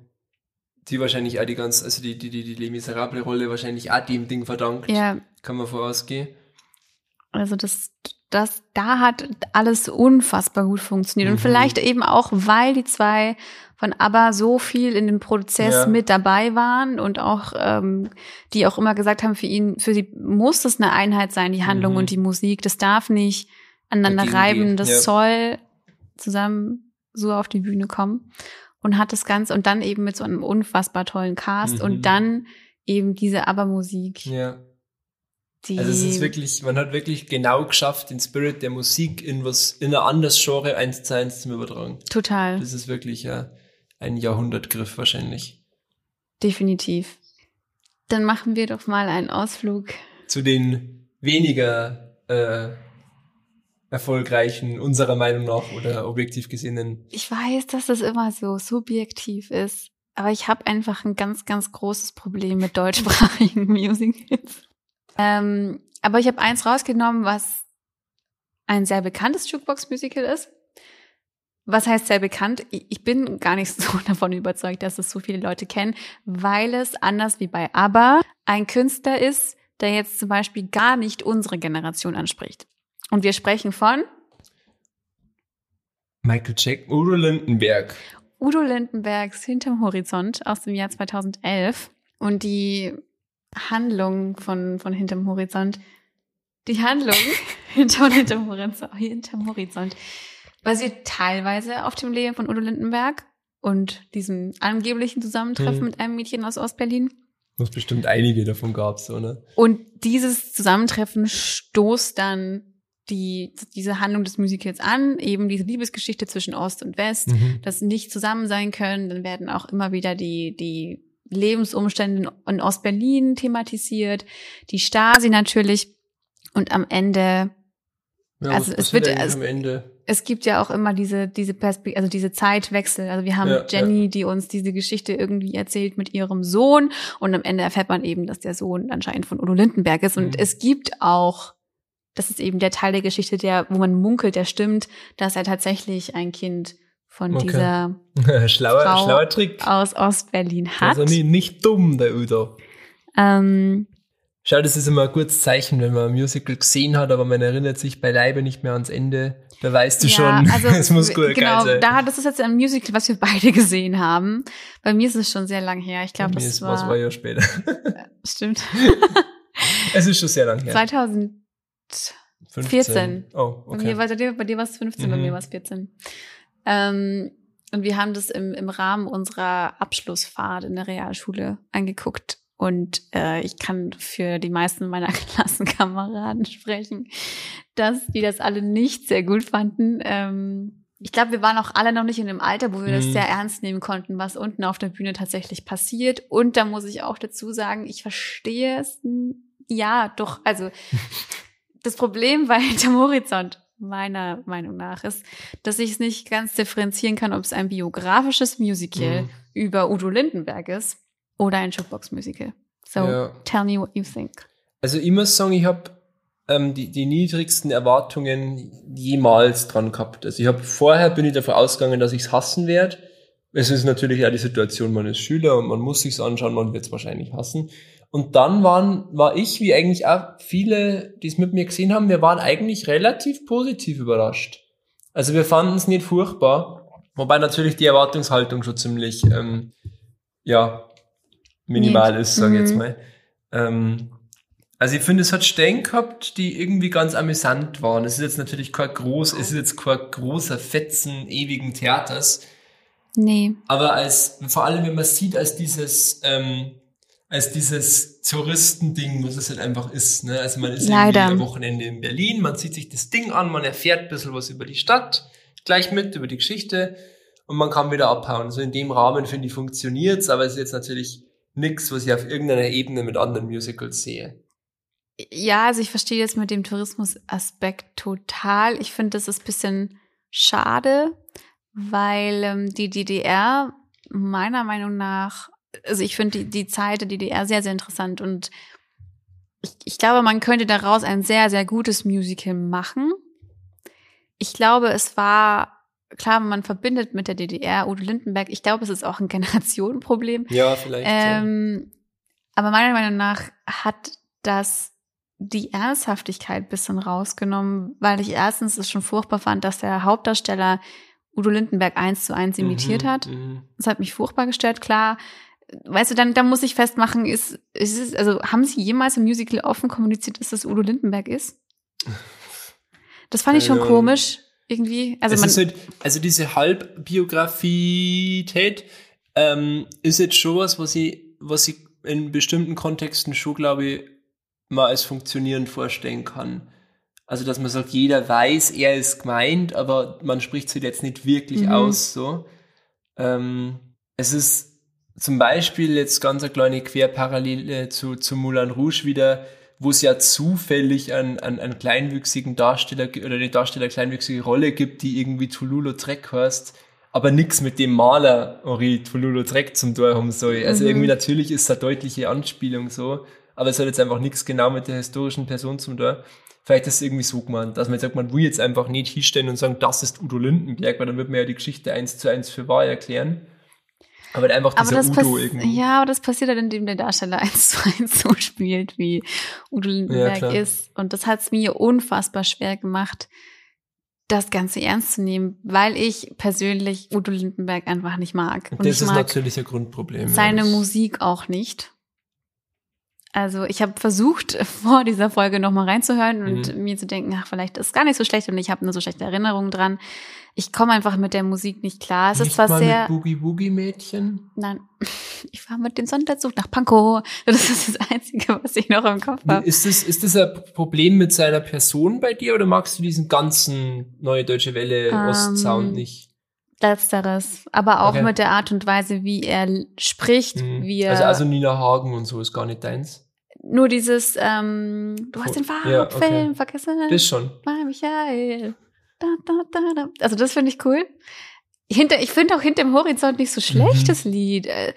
die wahrscheinlich auch die ganz, also die, die, die, die Les Miserable Rolle wahrscheinlich auch dem Ding verdankt. Ja, Kann man vorausgehen. also das, das, da hat alles unfassbar gut funktioniert. Und Mhm. vielleicht eben auch, weil die zwei von ABBA so viel in dem Prozess Ja. mit dabei waren und auch, ähm, die auch immer gesagt haben, für ihn, für sie muss das eine Einheit sein, die Handlung Mhm. und die Musik. Das darf nicht aneinander Dagegen reiben. Das ja. soll zusammen so auf die Bühne kommen. Und hat das Ganze, und dann eben mit so einem unfassbar tollen Cast Mhm. und dann eben diese ABBA-Musik, Ja. die Also es ist wirklich, man hat wirklich genau geschafft, den Spirit der Musik in was, in ein anderes Genre eins zu eins zu übertragen. total. Das ist wirklich ja, ein Jahrhundertgriff wahrscheinlich. Definitiv. Dann machen wir doch mal einen Ausflug. Zu den weniger äh, erfolgreichen, unserer Meinung nach oder objektiv gesehenen. Ich weiß, dass das immer so subjektiv ist, aber ich habe einfach ein ganz, ganz großes Problem mit deutschsprachigen Musicals. Ähm, aber ich habe eins rausgenommen, was ein sehr bekanntes Jukebox-Musical ist. Was heißt sehr bekannt? Ich bin gar nicht so davon überzeugt, dass es so viele Leute kennen, weil es anders wie bei ABBA ein Künstler ist, der jetzt zum Beispiel gar nicht unsere Generation anspricht. Und wir sprechen von Michael Jack, Udo Lindenberg. Udo Lindenbergs Hinterm Horizont aus dem Jahr 2011. Und die Handlung von, von Hinterm Horizont, die Handlung hinter, hinterm, Horizont, hinterm Horizont basiert teilweise auf dem Leben von Udo Lindenberg und diesem angeblichen Zusammentreffen Hm. mit einem Mädchen aus Ostberlin. Was bestimmt einige davon gab, so, ne? Und dieses Zusammentreffen stoßt dann die, diese Handlung des Musicals an, eben diese Liebesgeschichte zwischen Ost und West, Mhm. das nicht zusammen sein können. Dann werden auch immer wieder die, die Lebensumstände in Ostberlin thematisiert, die Stasi natürlich. Und am Ende, Ja, Also es wird- es- es gibt ja auch immer diese, diese Perspektive, also diese Zeitwechsel. Also wir haben Ja, Jenny, die uns diese Geschichte irgendwie erzählt mit ihrem Sohn. Und am Ende erfährt man eben, dass der Sohn anscheinend von Udo Lindenberg ist. Und Mhm. es gibt auch, das ist eben der Teil der Geschichte, der, wo man munkelt, der stimmt, dass er tatsächlich ein Kind von Okay. dieser schlauer, Frau schlauer Trick. aus Ostberlin hat. Also nicht, nicht dumm, der Udo. Ähm, Schau, das ist immer ein gutes Zeichen, wenn man ein Musical gesehen hat, aber man erinnert sich beileibe nicht mehr ans Ende. Da weißt du schon, es muss gut genau, sein. da das ist jetzt ein Musical, was wir beide gesehen haben. Bei mir ist es schon sehr lang her. Ich glaube, das ist was war, war ja später. stimmt, es ist schon sehr lang her. 2000. 14. Oh, Bei mir okay. bei dir, bei dir war es 15, bei Mhm. mir war es 14. Ähm, und wir haben das im, im Rahmen unserer Abschlussfahrt in der Realschule angeguckt. Und äh, ich kann für die meisten meiner Klassenkameraden sprechen, dass die das alle nicht sehr gut fanden. Ähm, ich glaube, wir waren auch alle noch nicht in dem Alter, wo wir das Mhm. sehr ernst nehmen konnten, was unten auf der Bühne tatsächlich passiert. Und da muss ich auch dazu sagen, ich verstehe es. Ja, doch. Also das Problem bei Hinterm Horizont, meiner Meinung nach, ist, dass ich es nicht ganz differenzieren kann, ob es ein biografisches Musical Mhm. über Udo Lindenberg ist oder ein Jukebox-Musical. So, Ja. tell me what you think. Also ich muss sagen, ich habe ähm, die, die niedrigsten Erwartungen jemals dran gehabt. Also ich habe vorher bin ich davon ausgegangen, dass ich es hassen werde. Es ist natürlich ja die Situation, man ist Schüler und man muss sich's anschauen, man wird es wahrscheinlich hassen. Und dann waren, war ich, wie eigentlich auch viele, die es mit mir gesehen haben, wir waren eigentlich relativ positiv überrascht. Also wir fanden es nicht furchtbar, wobei natürlich die Erwartungshaltung schon ziemlich, ähm, ja, minimal Nicht. ist, sage ich jetzt Mhm. mal. Ähm, also ich finde, es hat Stellen gehabt, die irgendwie ganz amüsant waren. Es ist jetzt natürlich kein groß, es ist jetzt kein großer Fetzen ewigen Theaters, Nee. aber als, vor allem wenn man sieht, als dieses, ähm, als dieses Touristending, was es halt einfach ist, ne? Also man ist Leider. irgendwie am Wochenende in Berlin, man sieht sich das Ding an, man erfährt ein bisschen was über die Stadt, gleich mit, über die Geschichte und man kann wieder abhauen. Also in dem Rahmen, finde ich, funktioniert's, aber es ist jetzt natürlich nichts, was ich auf irgendeiner Ebene mit anderen Musicals sehe. Ja, also ich verstehe jetzt mit dem Tourismusaspekt total. Ich finde, das ist ein bisschen schade, weil ähm, die DDR meiner Meinung nach, also ich finde die, die Zeit der DDR sehr, sehr interessant und ich, ich glaube, man könnte daraus ein sehr, sehr gutes Musical machen. Ich glaube, es war, klar, man verbindet mit der DDR Udo Lindenberg. Ich glaube, es ist auch ein Generationenproblem. Ja, vielleicht. Ähm, aber meiner Meinung nach hat das die Ernsthaftigkeit ein bisschen rausgenommen, weil ich erstens es schon furchtbar fand, dass der Hauptdarsteller Udo Lindenberg eins zu eins imitiert Mhm, hat. mhm. Das hat mich furchtbar gestört, klar. Weißt du, dann, dann muss ich festmachen, ist, ist es, also haben Sie jemals im Musical offen kommuniziert, dass das Udo Lindenberg ist? Das fand ich schon Ahnung. komisch, irgendwie. Also es man, halt, also diese Halbbiografität ähm, ist jetzt schon was, was ich, was ich in bestimmten Kontexten schon, glaube ich, mal als funktionierend vorstellen kann. Also, dass man sagt, jeder weiß, er ist gemeint, aber man spricht es halt jetzt nicht wirklich Mhm. aus, so. Ähm, es ist zum Beispiel jetzt ganz eine kleine Querparallele zu, zu Moulin Rouge wieder, wo es ja zufällig einen, einen, einen kleinwüchsigen Darsteller oder die Darsteller eine kleinwüchsige Rolle gibt, die irgendwie Toulouse-Lautrec heißt, aber nix mit dem Maler Henri Toulouse-Lautrec zum Tor haben soll. Also Mhm. irgendwie natürlich ist es eine deutliche Anspielung so, aber es hat jetzt einfach nichts genau mit der historischen Person zum Tor. Vielleicht ist es irgendwie so gemeint, dass man jetzt sagt, man will jetzt einfach nicht hinstellen und sagen, das ist Udo Lindenberg, weil dann wird man ja die Geschichte eins zu eins für wahr erklären. Aber einfach Aber dieser das, Udo irgendwie. ja, aber das passiert halt, indem der Darsteller eins zu eins so spielt, wie Udo Lindenberg klar. ist. Und das hat es mir unfassbar schwer gemacht, das Ganze ernst zu nehmen, weil ich persönlich Udo Lindenberg einfach nicht mag. Und das ist mag natürlich ein Grundproblem. ja. seine Das- Musik auch nicht. Also ich habe versucht, vor dieser Folge nochmal reinzuhören und Mhm. mir zu denken, ach, vielleicht ist es gar nicht so schlecht und ich habe nur so schlechte Erinnerungen dran. Ich komme einfach mit der Musik nicht klar. Es ist Nicht zwar mal sehr. mit Boogie Boogie Mädchen. Nein, ich fahre mit dem Sonderzug nach Pankow. Das ist das Einzige, was ich noch im Kopf habe. Ist das, ist das ein Problem mit seiner Person bei dir oder magst du diesen ganzen Neue Deutsche Welle Ähm, Ost-Sound nicht? Letzteres. Aber auch Okay. mit der Art und Weise, wie er spricht, Mhm. wie er Also, also Nina Hagen und so ist gar nicht deins. nur dieses, ähm, du hast den Ja, okay. Farbfilm vergessen. Das schon. Mal Michael. Da, da, da. Also das finde ich cool. Hinter, ich finde auch hinterm Horizont nicht so schlecht, Mhm. das Lied. Äh,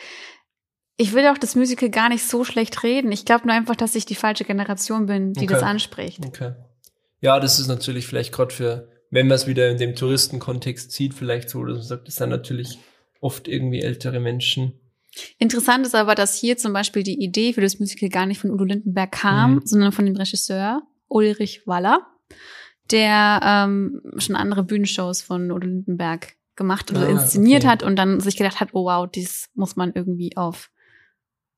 Ich will auch das Musical gar nicht so schlecht reden. Ich glaube nur einfach, dass ich die falsche Generation bin, die Okay. das anspricht. Okay. Ja, das ist natürlich vielleicht gerade für, wenn man es wieder in dem Touristenkontext sieht, vielleicht so, dass man sagt, das sind natürlich oft irgendwie ältere Menschen. Interessant ist aber, dass hier zum Beispiel die Idee für das Musical gar nicht von Udo Lindenberg kam, Mhm. sondern von dem Regisseur Ulrich Waller, der ähm, schon andere Bühnenshows von Udo Lindenberg gemacht oder Ah, inszeniert okay. hat und dann sich gedacht hat, oh wow, dies muss man irgendwie auf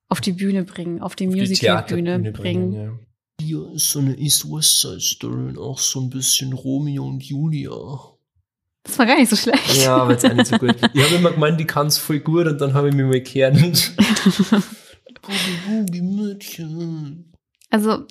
auf die Bühne bringen, auf die Musicalbühne Theaterbühne bringen. ja. Hier ist so eine East-West-Side-Story und auch so ein bisschen Romeo und Julia. Das war gar nicht so schlecht. Ja, aber jetzt auch nicht so gut. Ich habe immer gemeint, die kann es voll gut und dann habe ich mich mal gekehrt. Boogie, Boogie, Mädchen. Also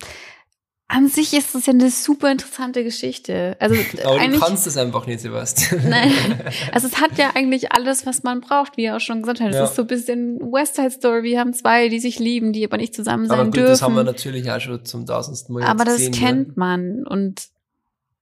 an sich ist das ja eine super interessante Geschichte. Also Aber du kannst es einfach nicht, Sebastian. Nein. Also es hat ja eigentlich alles, was man braucht, wie er auch schon gesagt hat. Es Ja. ist so ein bisschen West Side Story. Wir haben zwei, die sich lieben, die aber nicht zusammen sein Aber gut, dürfen. das haben wir natürlich auch schon zum tausendsten Mal aber das gesehen. kennt ne? man. Und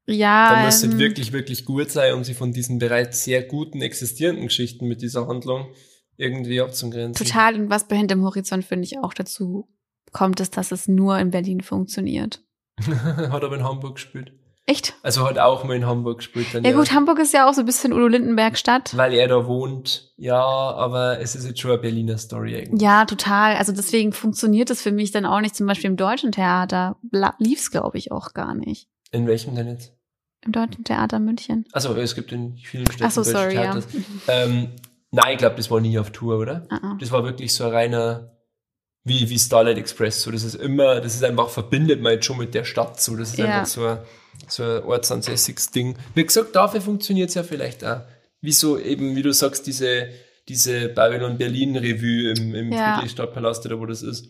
ja, Da muss es ähm, wirklich, wirklich gut sein, um sie von diesen bereits sehr guten existierenden Geschichten mit dieser Handlung irgendwie abzugrenzen. total. Und was bei Hinterm Horizont, finde ich, auch dazu kommt, ist, dass es nur in Berlin funktioniert. hat aber in Hamburg gespielt. Echt? Also hat auch mal in Hamburg gespielt. Dann Ja, gut, Hamburg ist ja auch so ein bisschen Udo Lindenberg Stadt. Weil er da wohnt. Ja, aber es ist jetzt schon eine Berliner Story eigentlich. Ja, total. Also deswegen funktioniert es für mich dann auch nicht. Zum Beispiel im Deutschen Theater lief es, glaube ich, auch gar nicht. In welchem denn jetzt? Im Deutschen Theater München. Also es gibt in vielen Städten Ach so, sorry, ja. Theaters. Ähm, nein, ich glaube, das war nie auf Tour, oder? Ah, ah. Das war wirklich so ein reiner, wie, wie Starlight Express. So, das ist immer, das ist einfach, verbindet man jetzt schon mit der Stadt. So, das ist Ja. einfach so ein, so ein ortsansässiges Ding. Wie gesagt, dafür funktioniert es ja vielleicht auch. Wie so eben, wie du sagst, diese, diese Babylon Berlin Revue im, im Ja. Friedrichstadtpalast oder wo das ist.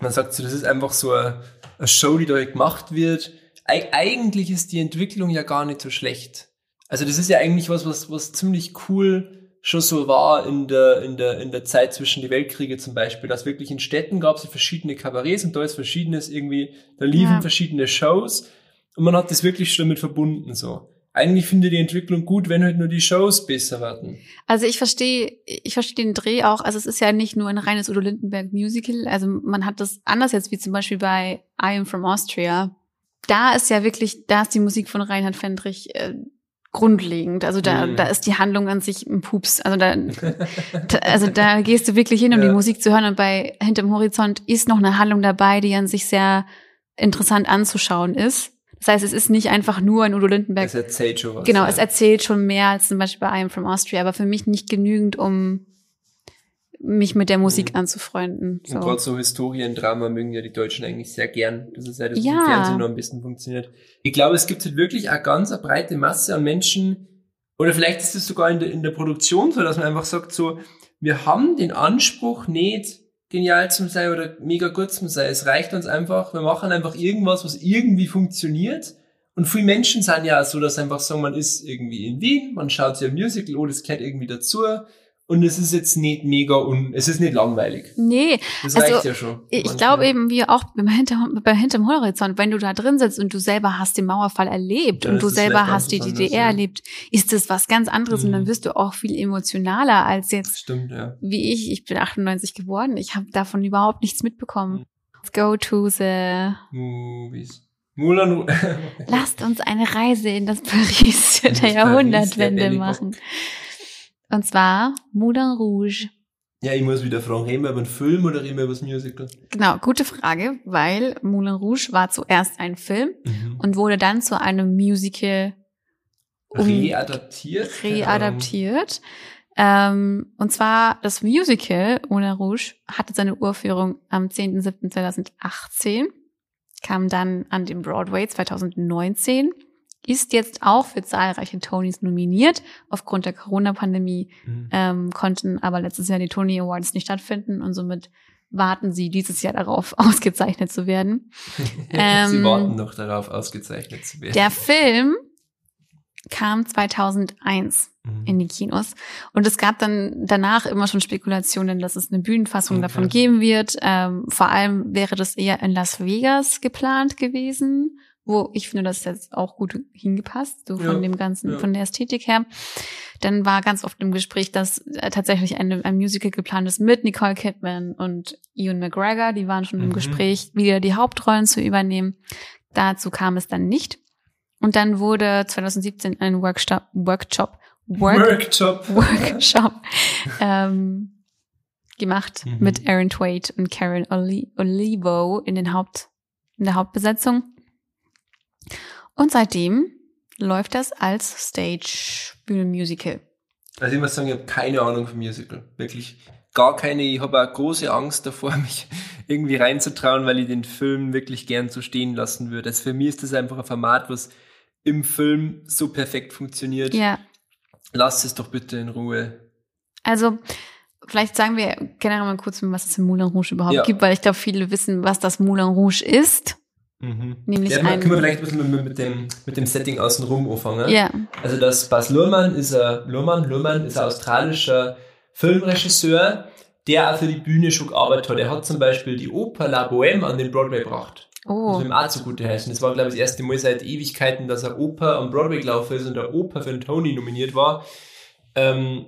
Man sagt so, das ist einfach so eine, eine Show, die da gemacht wird. Eig eigentlich ist die Entwicklung ja gar nicht so schlecht. Also das ist ja eigentlich was, was, was ziemlich cool schon so war in der, in der, in der Zeit zwischen die Weltkriege zum Beispiel, dass wirklich in Städten gab es verschiedene Kabarets und da ist verschiedenes irgendwie, da liefen Ja. verschiedene Shows und man hat das wirklich schon damit verbunden so. Eigentlich finde ich die Entwicklung gut, wenn halt nur die Shows besser werden. Also ich verstehe, ich verstehe den Dreh auch. Also es ist ja nicht nur ein reines Udo Lindenberg Musical. Also man hat das anders jetzt wie zum Beispiel bei I Am from Austria. Da ist ja wirklich, da ist die Musik von Reinhard Fendrich äh, grundlegend. Also da, Mhm. da ist die Handlung an sich ein Pups. Also da, da, also da gehst du wirklich hin, um Ja. die Musik zu hören. Und bei Hinterm Horizont ist noch eine Handlung dabei, die an sich sehr interessant anzuschauen ist. Das heißt, es ist nicht einfach nur ein Udo Lindenberg Das erzählt schon was. Genau, ja. es erzählt schon mehr als zum Beispiel bei I Am From Austria, aber für mich nicht genügend, um mich mit der Musik Mhm. anzufreunden. Und gerade so Historiendrama mögen ja die Deutschen eigentlich sehr gern. Das ist ja das, was Ja. im Fernsehen noch am besten funktioniert. Ich glaube, es gibt halt wirklich eine ganz eine breite Masse an Menschen, oder vielleicht ist es sogar in der, in der Produktion so, dass man einfach sagt so, wir haben den Anspruch nicht, genial zu sein oder mega gut zu sein. Es reicht uns einfach, wir machen einfach irgendwas, was irgendwie funktioniert. Und viele Menschen sind ja so, dass einfach sagen, man ist irgendwie in Wien, man schaut sich ein Musical, oh, das gehört irgendwie dazu. Und es ist jetzt nicht mega un, es ist nicht langweilig. Nee, Das Also, reicht ja schon. ich Manchmal. glaube eben, wie auch beim Hinter, bei Hinterm Horizont, wenn du da drin sitzt und du selber hast den Mauerfall erlebt und du selber hast die DDR ja. erlebt, ist das was ganz anderes und dann Mhm. wirst du auch viel emotionaler als jetzt Stimmt, ja. wie ich. Ich bin 98 geworden, ich habe davon überhaupt nichts Mhm. mitbekommen. Let's go to the Movies. Rouge. Lasst uns eine Reise in das Paris der Jahrhundertwende machen. Und zwar Moulin Rouge. Ja, ich muss wieder fragen, reden wir über einen Film oder reden wir über das Musical? Genau, gute Frage, weil Moulin Rouge war zuerst ein Film und wurde dann zu einem Musical Um- Readaptiert? Readaptiert. Ähm, und zwar das Musical Moulin Rouge hatte seine Urführung am 10.07.2018, kam dann an den Broadway 2019, ist jetzt auch für zahlreiche Tonys nominiert. Aufgrund der Corona-Pandemie Mhm. ähm, konnten aber letztes Jahr die Tony Awards nicht stattfinden und somit warten sie dieses Jahr darauf, ausgezeichnet zu werden. Ähm, Sie warten noch darauf, ausgezeichnet zu werden. Der Film kam 2001 Mhm. in die Kinos. Und es gab dann danach immer schon Spekulationen, dass es eine Bühnenfassung Okay. davon geben wird. Ähm, vor allem wäre das eher in Las Vegas geplant gewesen, wo ich finde, das jetzt auch gut hingepasst, so von Ja, dem ganzen, ja. von der Ästhetik her. Dann war ganz oft im Gespräch, dass äh, tatsächlich eine, ein Musical geplant ist mit Nicole Kidman und Ewan McGregor. Die waren schon im Mhm. Gespräch, wieder die Hauptrollen zu übernehmen. Dazu kam es dann nicht. Und dann wurde 2017 ein Workshop, Workshop, Work, Workshop. Workshop ähm, gemacht Mhm. mit Aaron Twait und Karen Oli Olivo in den Haupt in der Hauptbesetzung. Und seitdem läuft das als Stage Bühnenmusical. Also ich muss sagen, ich habe keine Ahnung vom Musical. Wirklich gar keine. Ich habe auch große Angst davor, mich irgendwie reinzutrauen, weil ich den Film wirklich gern so stehen lassen würde. Also für mich ist das einfach ein Format, was im Film so perfekt funktioniert. Ja, Lass es doch bitte in Ruhe. also vielleicht sagen wir generell mal kurz, was es im Moulin Rouge überhaupt Ja. gibt, weil ich glaube, viele wissen, was das Moulin Rouge ist. Mhm. Nämlich Ja, können wir vielleicht ein bisschen mit, mit, dem, mit dem Setting außenrum anfangen? Ja, Also das Bas Luhrmann ist ein, Luhrmann, Luhrmann ist ein australischer Filmregisseur, der auch für die Bühne schon gearbeitet hat. Er hat zum Beispiel die Oper La Bohème an den Broadway gebracht. Das oh, muss ihm auch zugute heißen. Das war, glaube ich, das erste Mal seit Ewigkeiten, dass eine Oper am Broadway gelaufen ist und der Oper für einen Tony nominiert war. Ähm,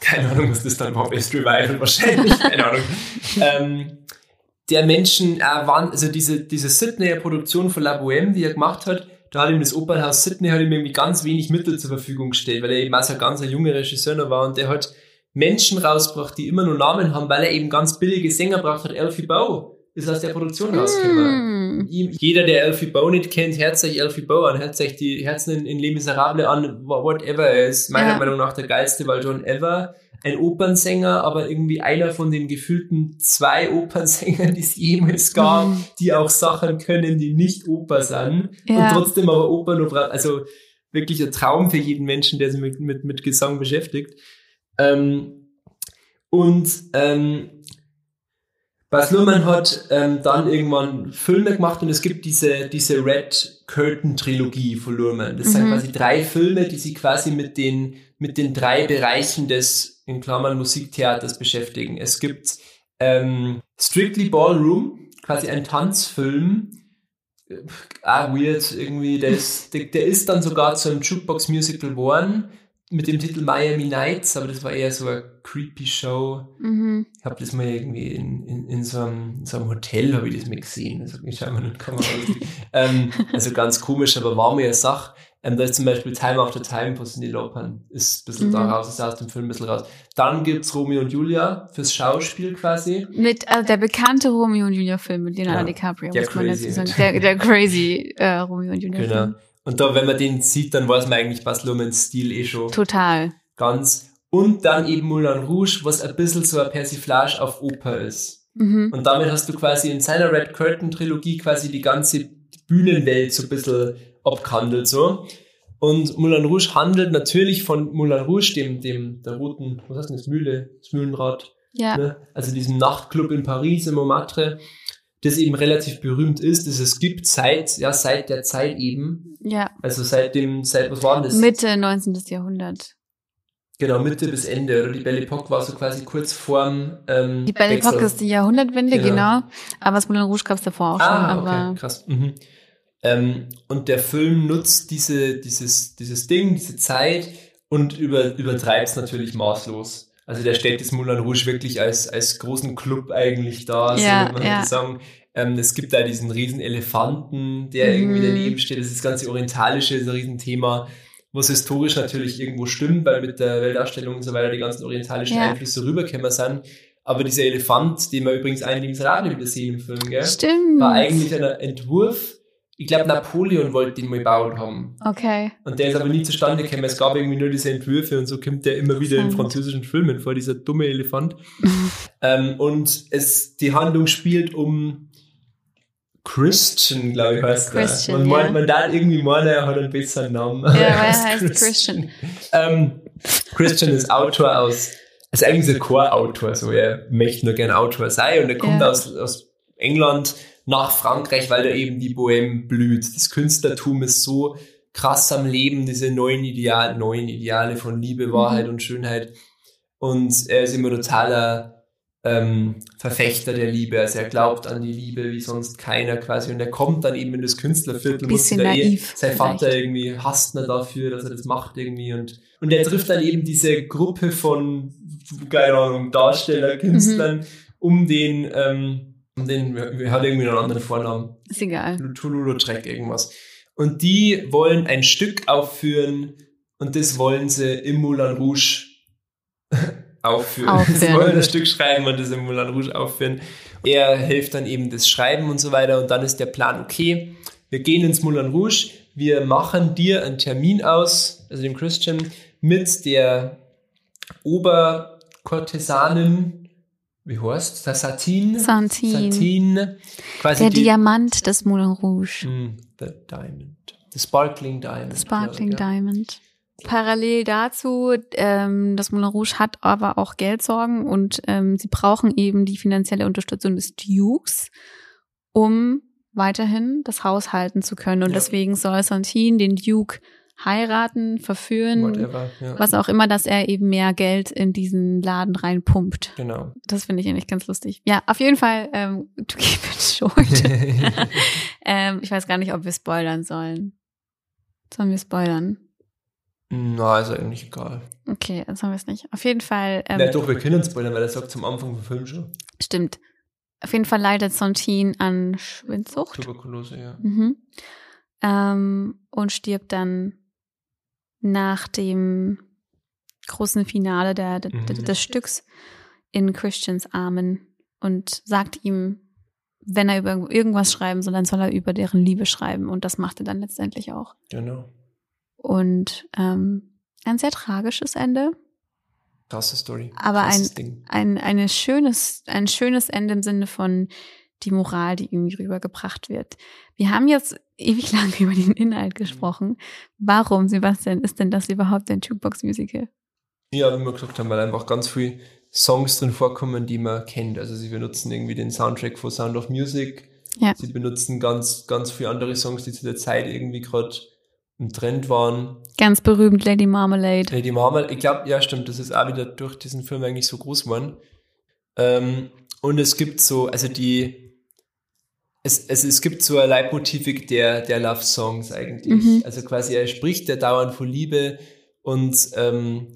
keine Ahnung, was das dann war. Best Revival wahrscheinlich. Keine Ahnung. ähm, der Menschen, äh, waren, also diese, diese Sydneyer Produktion von La Bohème, die er gemacht hat, da hat ihm das Opernhaus Sydney hat ihm irgendwie ganz wenig Mittel zur Verfügung gestellt, weil er eben auch so ein ganz ein junger Regisseur noch war und der hat Menschen rausgebracht, die immer nur Namen haben, weil er eben ganz billige Sänger braucht hat. Elfie Bow ist aus der Produktion rausgekommen. mm, Ihm- Jeder, der Elfie Bow nicht kennt, hört sich Elfie Bow an, hört sich die Herzen in, in Les Miserables an, wha- whatever er ist. Meiner Ja. Meinung nach der geilste Valjean ever. Ein Opernsänger, aber irgendwie einer von den gefühlten zwei Opernsängern, die es jemals gab, Mhm. die auch Sachen können, die nicht Oper sind Ja. und trotzdem aber Oper nur bra- Also wirklich ein Traum für jeden Menschen, der sich mit, mit, mit Gesang beschäftigt. Ähm, und ähm, Bas Luhrmann hat ähm, dann irgendwann Filme gemacht und es gibt diese, diese Red Curtain Trilogie von Luhrmann. Das sind Mhm. quasi drei Filme, die sich quasi mit den, mit den drei Bereichen des, in Klammern, Musiktheaters beschäftigen. Es gibt ähm, Strictly Ballroom, quasi ein Tanzfilm. Äh, Ah, weird, irgendwie. Der ist, der, der ist dann sogar zu einem Jukebox-Musical geworden mit dem Titel Miami Nights, aber das war eher so eine creepy Show. mhm. Ich habe das mal irgendwie in, in, in, so einem, in so einem Hotel habe ich das mal gesehen. Also ich schau mal in die Kamera. ähm, also ganz komisch, aber war mir eine Sache. Ähm, da ist zum Beispiel Time After Time von Cindy Lauper. Ist ein bisschen Mhm. da raus, ist aus dem Film ein bisschen raus. Dann gibt's Romeo und Julia fürs Schauspiel quasi. Mit also der bekannte Romeo und Julia Film mit Leonardo Ja, DiCaprio, der muss man dazu crazy. sagen. Der, der crazy äh, Romeo und Julia Genau. Film. Und da, wenn man den sieht, dann weiß man eigentlich Bas Luhrmanns Stil eh schon Total. ganz. Und dann eben Moulin Rouge, was ein bisschen so eine Persiflage auf Oper ist. Mhm. Und damit hast du quasi in seiner Red Curtain Trilogie quasi die ganze Bühnenwelt so ein bisschen abgehandelt, so. Und Moulin Rouge handelt natürlich von Moulin Rouge, dem, dem, der roten, was heißt denn das, Mühle, das Mühlenrad, Ja. ne? also diesem Nachtclub in Paris, im Montmartre, das eben relativ berühmt ist, das es gibt seit, ja, seit der Zeit eben, Ja. also seit dem, seit, was war denn das? Mitte 19. Jahrhundert. Genau, Mitte bis Ende, oder die Belle Epoque war so quasi kurz vorm, ähm, Die Belle Epoque ist die Jahrhundertwende, Genau. genau. Aber das Moulin Rouge gab es davor auch schon. Ah, okay, krass. Mhm. Ähm, und der Film nutzt diese, dieses, dieses Ding, diese Zeit und über, übertreibt es natürlich maßlos. Also der stellt das Moulin Rouge wirklich als, als großen Club eigentlich dar, Ja, so würde man ja. sagen. Ähm, es gibt da diesen riesen Elefanten, der Mhm. irgendwie daneben steht. Das ist das ganze Orientalische, ist ein Riesenthema, was historisch natürlich irgendwo stimmt, weil mit der Weltausstellung und so weiter die ganzen orientalischen Ja. Einflüsse rübergekommen sind. Aber dieser Elefant, den wir übrigens eigentlich ins Radio wieder sehen im Film, gell? Stimmt. war eigentlich ein Entwurf. Ich glaube, Napoleon wollte den mal gebaut haben. Okay. Und der ist aber nie zustande gekommen. Es gab irgendwie nur diese Entwürfe und so kommt der immer wieder in französischen Filmen vor, dieser dumme Elefant. ähm, und es, die Handlung spielt um Christian, glaube ich, heißt Christian, der. Man, ja. man darf irgendwie meinen, er hat einen besseren Namen. Ja, Er er heißt Christian. Ähm, Christian ist Autor aus, ist eigentlich so ein Chorautor, so er möchte nur gerne Autor sein und er kommt Ja. aus, aus England nach Frankreich, weil da eben die Bohème blüht. Das Künstlertum ist so krass am Leben, diese neuen Ideale, neuen Ideale von Liebe, Wahrheit und Schönheit. Und er ist immer totaler ähm, Verfechter der Liebe. Also er glaubt an die Liebe wie sonst keiner quasi. Und er kommt dann eben in das Künstlerviertel. muss Bisschen da naiv sein Vater vielleicht. irgendwie hasst ihn dafür, dass er das macht irgendwie. Und, und er trifft dann eben diese Gruppe von, keine Ahnung, Darsteller, Künstlern, um den, ähm, den, er hat irgendwie einen anderen Vornamen. Ist egal. Tululu-Track irgendwas. Und die wollen ein Stück aufführen und das wollen sie im Moulin Rouge aufführen. Aufführen. Sie wollen ein Stück schreiben und das im Moulin Rouge aufführen. Er hilft dann eben das Schreiben und so weiter und dann ist der Plan, okay, wir gehen ins Moulin Rouge, wir machen dir einen Termin aus, also dem Christian, mit der Oberkortesanin, wie heißt der Satin? Satin. Satin. Quasi Der die, Diamant des Moulin Rouge. Mm, the Diamond. The Sparkling Diamond. Sparkling glaube ich, ja. Diamond. Parallel dazu, ähm, das Moulin Rouge hat aber auch Geldsorgen und ähm, sie brauchen eben die finanzielle Unterstützung des Dukes, um weiterhin das Haus halten zu können. Und Ja. deswegen soll Santine den Duke heiraten, verführen, Whatever. Ja. was auch immer, dass er eben mehr Geld in diesen Laden reinpumpt. Genau. Das finde ich eigentlich ganz lustig. Ja, auf jeden Fall, ähm, to keep it short. ähm, ich weiß gar nicht, ob wir spoilern sollen. Sollen wir spoilern? Na, ist eigentlich egal. Okay, dann sollen wir es nicht. Auf jeden Fall, ähm, Na doch, wir können spoilern, weil er sagt zum Anfang vom Film schon. stimmt. Auf jeden Fall leidet Sontine an Schwindsucht Tuberkulose, ja. mhm. ähm, und stirbt dann nach dem großen Finale der, der, Mhm. des Stücks in Christians Armen und sagt ihm, wenn er über irgendwas schreiben soll, dann soll er über deren Liebe schreiben. Und das macht er dann letztendlich auch. Genau. Und ähm, ein sehr tragisches Ende, Krasse Story. Aber ein- Ding. ein, eine schönes, ein schönes Ende im Sinne von die Moral, die irgendwie rübergebracht wird. Wir haben jetzt ewig lang über den Inhalt gesprochen. Warum, Sebastian, ist denn das überhaupt ein Jukebox-Musical? Ja, wie wir gesagt haben, weil einfach ganz viele Songs drin vorkommen, die man kennt. Also sie benutzen irgendwie den Soundtrack von Sound of Music. Ja. Sie benutzen ganz, ganz viele andere Songs, die zu der Zeit irgendwie gerade im Trend waren. Ganz berühmt Lady Marmalade. Lady Marmalade, ich glaube, ja, stimmt, das ist auch wieder durch diesen Film eigentlich so groß geworden. Ähm, und es gibt so, also die, es, es, es gibt so eine Leitmotivik der, der Love-Songs eigentlich. Mhm. Also quasi, er spricht ja dauernd von Liebe und ähm,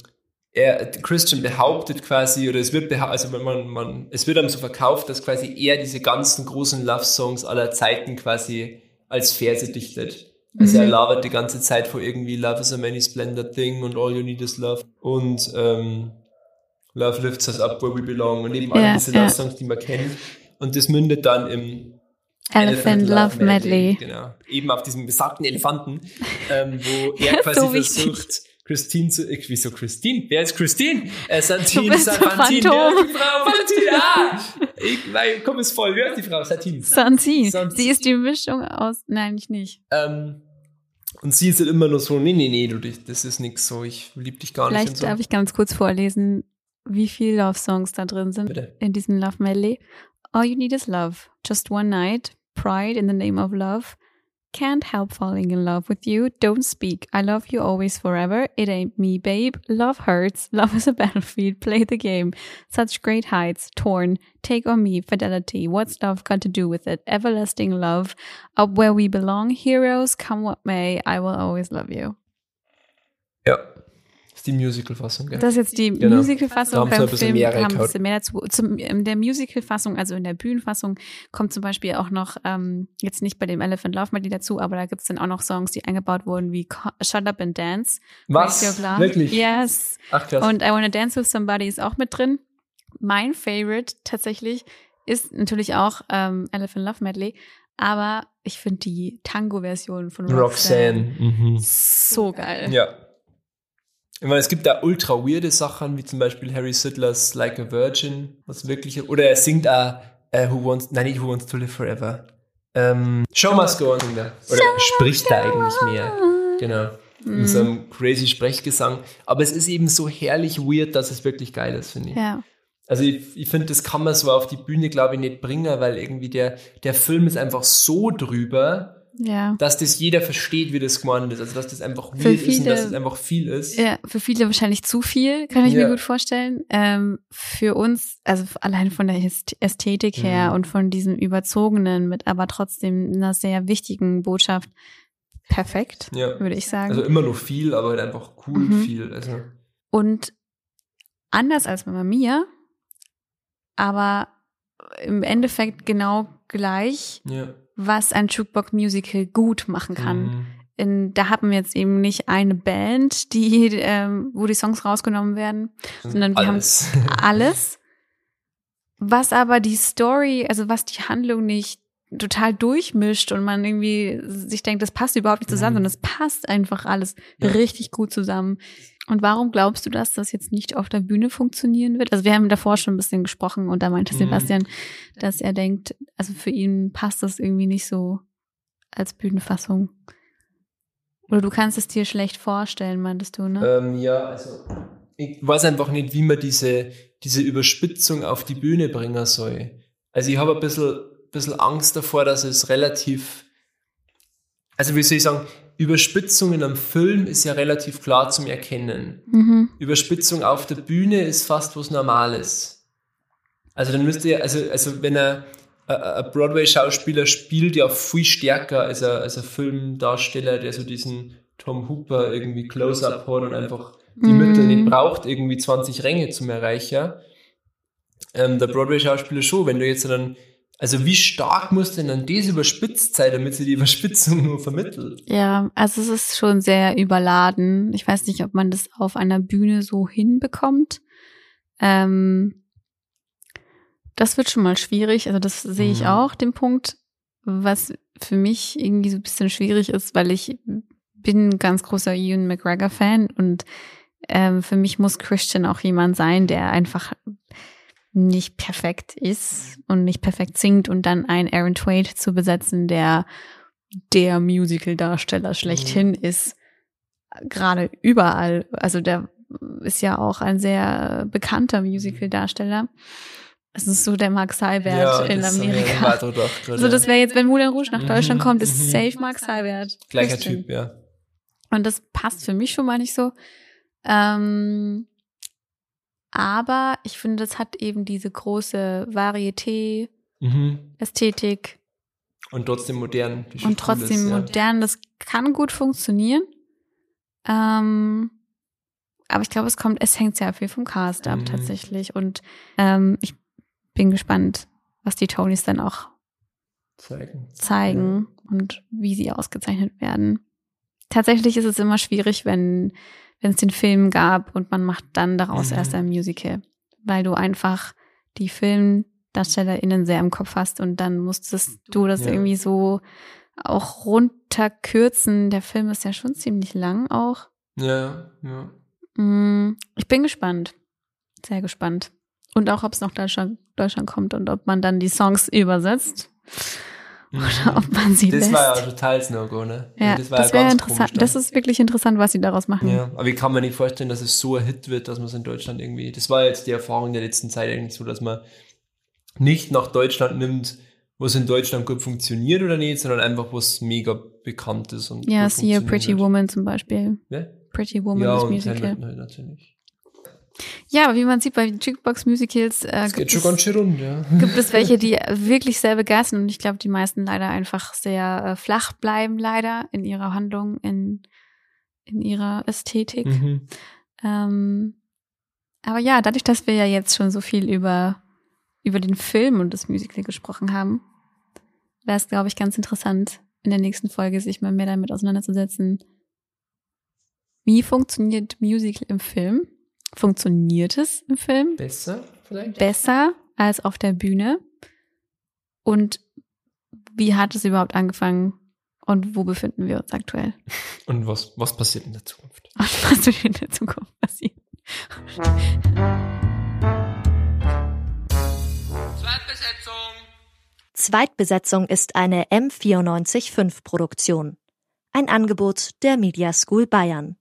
er, Christian behauptet quasi, oder es wird behauptet, also man, man, es wird einem so verkauft, dass quasi er diese ganzen großen Love-Songs aller Zeiten quasi als Verse dichtet. Also er Mhm. labert die ganze Zeit vor irgendwie Love is a many splendid thing und all you need is love und ähm, Love lifts us up where we belong und eben alle Ja, diese ja. Love-Songs, die man kennt. Und das mündet dann im Elephant Love Medley. Genau. Eben auf diesem besagten Elefanten, ähm, wo er quasi So versucht, Christine zu, äh, wieso Christine? Wer ist Christine? Äh, Santine, Santine, Phantom. die Frau, Santine, ah! Ich, mein Kopf ist voll, wer ist die Frau? Santine. Sansi. Sie ist die Mischung aus, nein, ich nicht. Ähm, und sie ist halt immer nur so, nee, nee, nee, du, das ist nix so, ich lieb dich gar nicht und Vielleicht so. darf ich ganz kurz vorlesen, wie viele Love-Songs da drin sind Bitte. in diesem Love Medley. All you need is love. Just one night. Pride in the name of love. Can't help falling in love with you. Don't speak. I love you always forever. It ain't me, babe. Love hurts. Love is a battlefield. Play the game. Such great heights. Torn. Take on me. Fidelity. What's love got to do with it? Everlasting love. Up where we belong. Heroes. Come what may. I will always love you. Ja. Ist die Musical-Fassung, gell? Das ist jetzt die Genau. Musical-Fassung. Beim Film kam bisschen mehr dazu. Zum, in der Musical-Fassung, also in der Bühnenfassung, kommt zum Beispiel auch noch, ähm, jetzt nicht bei dem Elephant Love Medley dazu, aber da gibt's dann auch noch Songs, die eingebaut wurden, wie Shut Up and Dance. Was? Wirklich? Yes. Ach krass. Und I Wanna Dance With Somebody ist auch mit drin. mein Favorite tatsächlich ist natürlich auch ähm, Elephant Love Medley, aber ich finde die Tango-Version von Roxanne, Roxanne. Mhm. so geil. Ja. Ich meine, es gibt da ultra weirde Sachen, wie zum Beispiel Harry Sidlers Like a Virgin, was wirklich, oder er singt auch äh, Who Wants, nein, nicht Who Wants to Live Forever. Ähm, Show Must Go On singt er. Oder spricht er eigentlich mehr. Genau. In so einem crazy Sprechgesang. Aber es ist eben so herrlich weird, dass es wirklich geil ist, finde ich. Ja. Also ich, ich finde, das kann man so auf die Bühne, glaube ich, nicht bringen, weil irgendwie der, der Film ist einfach so drüber, Ja. dass das jeder versteht, wie das gemeint ist. Also dass das einfach weird ist und dass es einfach viel ist. Ja, für viele wahrscheinlich zu viel, kann ich Ja. mir gut vorstellen. Ähm, für uns, also allein von der Äst- Ästhetik her Mhm. und von diesem überzogenen, mit aber trotzdem einer sehr wichtigen Botschaft, perfekt, Ja. würde ich sagen. Also immer noch viel, aber halt einfach cool Mhm. viel. Also und anders als Mama Mia, aber im Endeffekt genau gleich, ja. Was ein Jukebox Musical gut machen kann. Mhm. In, da haben wir jetzt eben nicht eine Band, die, ähm, wo die Songs rausgenommen werden, sondern wir haben alles. Was aber die Story, also was die Handlung nicht total durchmischt und man irgendwie sich denkt, das passt überhaupt nicht zusammen, Mhm. sondern es passt einfach alles Ja. richtig gut zusammen. Und warum glaubst du, dass das jetzt nicht auf der Bühne funktionieren wird? Also wir haben davor schon ein bisschen gesprochen und da meinte Mhm. Sebastian, dass er denkt, also für ihn passt das irgendwie nicht so als Bühnenfassung. Oder du kannst es dir schlecht vorstellen, meintest du, ne? Ähm, ja, also ich weiß einfach nicht, wie man diese, diese Überspitzung auf die Bühne bringen soll. Also ich habe ein bisschen, bisschen Angst davor, dass es relativ, also wie soll ich sagen, Überspitzung in einem Film ist ja relativ klar zum Erkennen. Mhm. Überspitzung auf der Bühne ist fast was Normales. Also dann müsste ja, also, also wenn er äh, ein Broadway-Schauspieler spielt ja viel stärker als ein, als ein Filmdarsteller, der so diesen Tom Hooper irgendwie Close-Up hat und einfach die Mhm. Mittel nicht braucht, irgendwie 20 Ränge zum Erreichen. Ähm, der Broadway-Schauspieler schon, wenn du jetzt dann, also wie stark muss denn dann das überspitzt sein, damit sie die Überspitzung nur vermittelt? Ja, also es ist schon sehr überladen. Ich weiß nicht, ob man das auf einer Bühne so hinbekommt. Ähm, das wird schon mal schwierig. Also das sehe ich Mhm. auch, den Punkt, was für mich irgendwie so ein bisschen schwierig ist, weil ich bin ein ganz großer Ewan McGregor-Fan und ähm, für mich muss Christian auch jemand sein, der einfach nicht perfekt ist und nicht perfekt singt und dann einen Aaron Twait zu besetzen, der der Musical-Darsteller schlechthin ist, gerade überall. Also der ist ja auch ein sehr bekannter Musical-Darsteller. Es ist so der Mark Seibert in haben wir Amerika. gerade. Also das wäre jetzt, wenn Moulin Rouge nach Mhm, Deutschland kommt, ist mhm. safe Mark Seibert. Gleicher Christian. Typ, ja. Und das passt für mich schon mal nicht so. Ähm, aber ich finde, das hat eben diese große Varieté, Mhm. Ästhetik Und trotzdem modern. und trotzdem ist, ja. modern. Das kann gut funktionieren. Ähm, aber ich glaube, es kommt, es hängt sehr viel vom Cast ab Mhm. tatsächlich. Und ähm, ich bin gespannt, was die Tonys dann auch Zeigen. zeigen und wie sie ausgezeichnet werden. Tatsächlich ist es immer schwierig, wenn wenn es den Film gab und man macht dann daraus Mhm. erst ein Musical, weil du einfach die FilmdarstellerInnen sehr im Kopf hast und dann musstest du das Ja. irgendwie so auch runterkürzen. Der Film ist ja schon ziemlich lang auch. Ja, ja. Mm, Ich bin gespannt. Sehr gespannt. Und auch, ob es nach Deutschland, Deutschland kommt und ob man dann die Songs übersetzt oder ob man sie. Das lässt. war ja total No-Go, ne? Ja, das, war ja wäre ganz interessant. Das ist wirklich interessant, was sie daraus machen. ja, aber ich kann mir nicht vorstellen, dass es so ein Hit wird, dass man es in Deutschland irgendwie. Das war jetzt die Erfahrung der letzten Zeit eigentlich so, dass man nicht nach Deutschland nimmt, was in Deutschland gut funktioniert oder nicht, sondern einfach was mega bekannt ist und Ja, siehe funktioniert Pretty wird. Woman zum Beispiel. Ja, Pretty Woman, ja das und Musical. Halt natürlich. Ja, aber wie man sieht bei Jukebox-Musicals äh, Das geht gibt, es, rund, ja. gibt es welche, die wirklich sehr begeistern und ich glaube, die meisten leider einfach sehr äh, flach bleiben, leider in ihrer Handlung, in, in ihrer Ästhetik. Mhm. Ähm, aber ja, dadurch, dass wir ja jetzt schon so viel über, über den Film und das Musical gesprochen haben, wäre es, glaube ich, ganz interessant, in der nächsten Folge sich mal mehr damit auseinanderzusetzen. Wie funktioniert Musical im Film? Funktioniert es im Film? Besser? vielleicht? besser als auf der Bühne? Und wie hat es überhaupt angefangen? Und wo befinden wir uns aktuell? Und was, was passiert in der Zukunft? Und was wird in der Zukunft passieren? Zweitbesetzung. Zweitbesetzung ist eine M945 Produktion. Ein Angebot der Media School Bayern.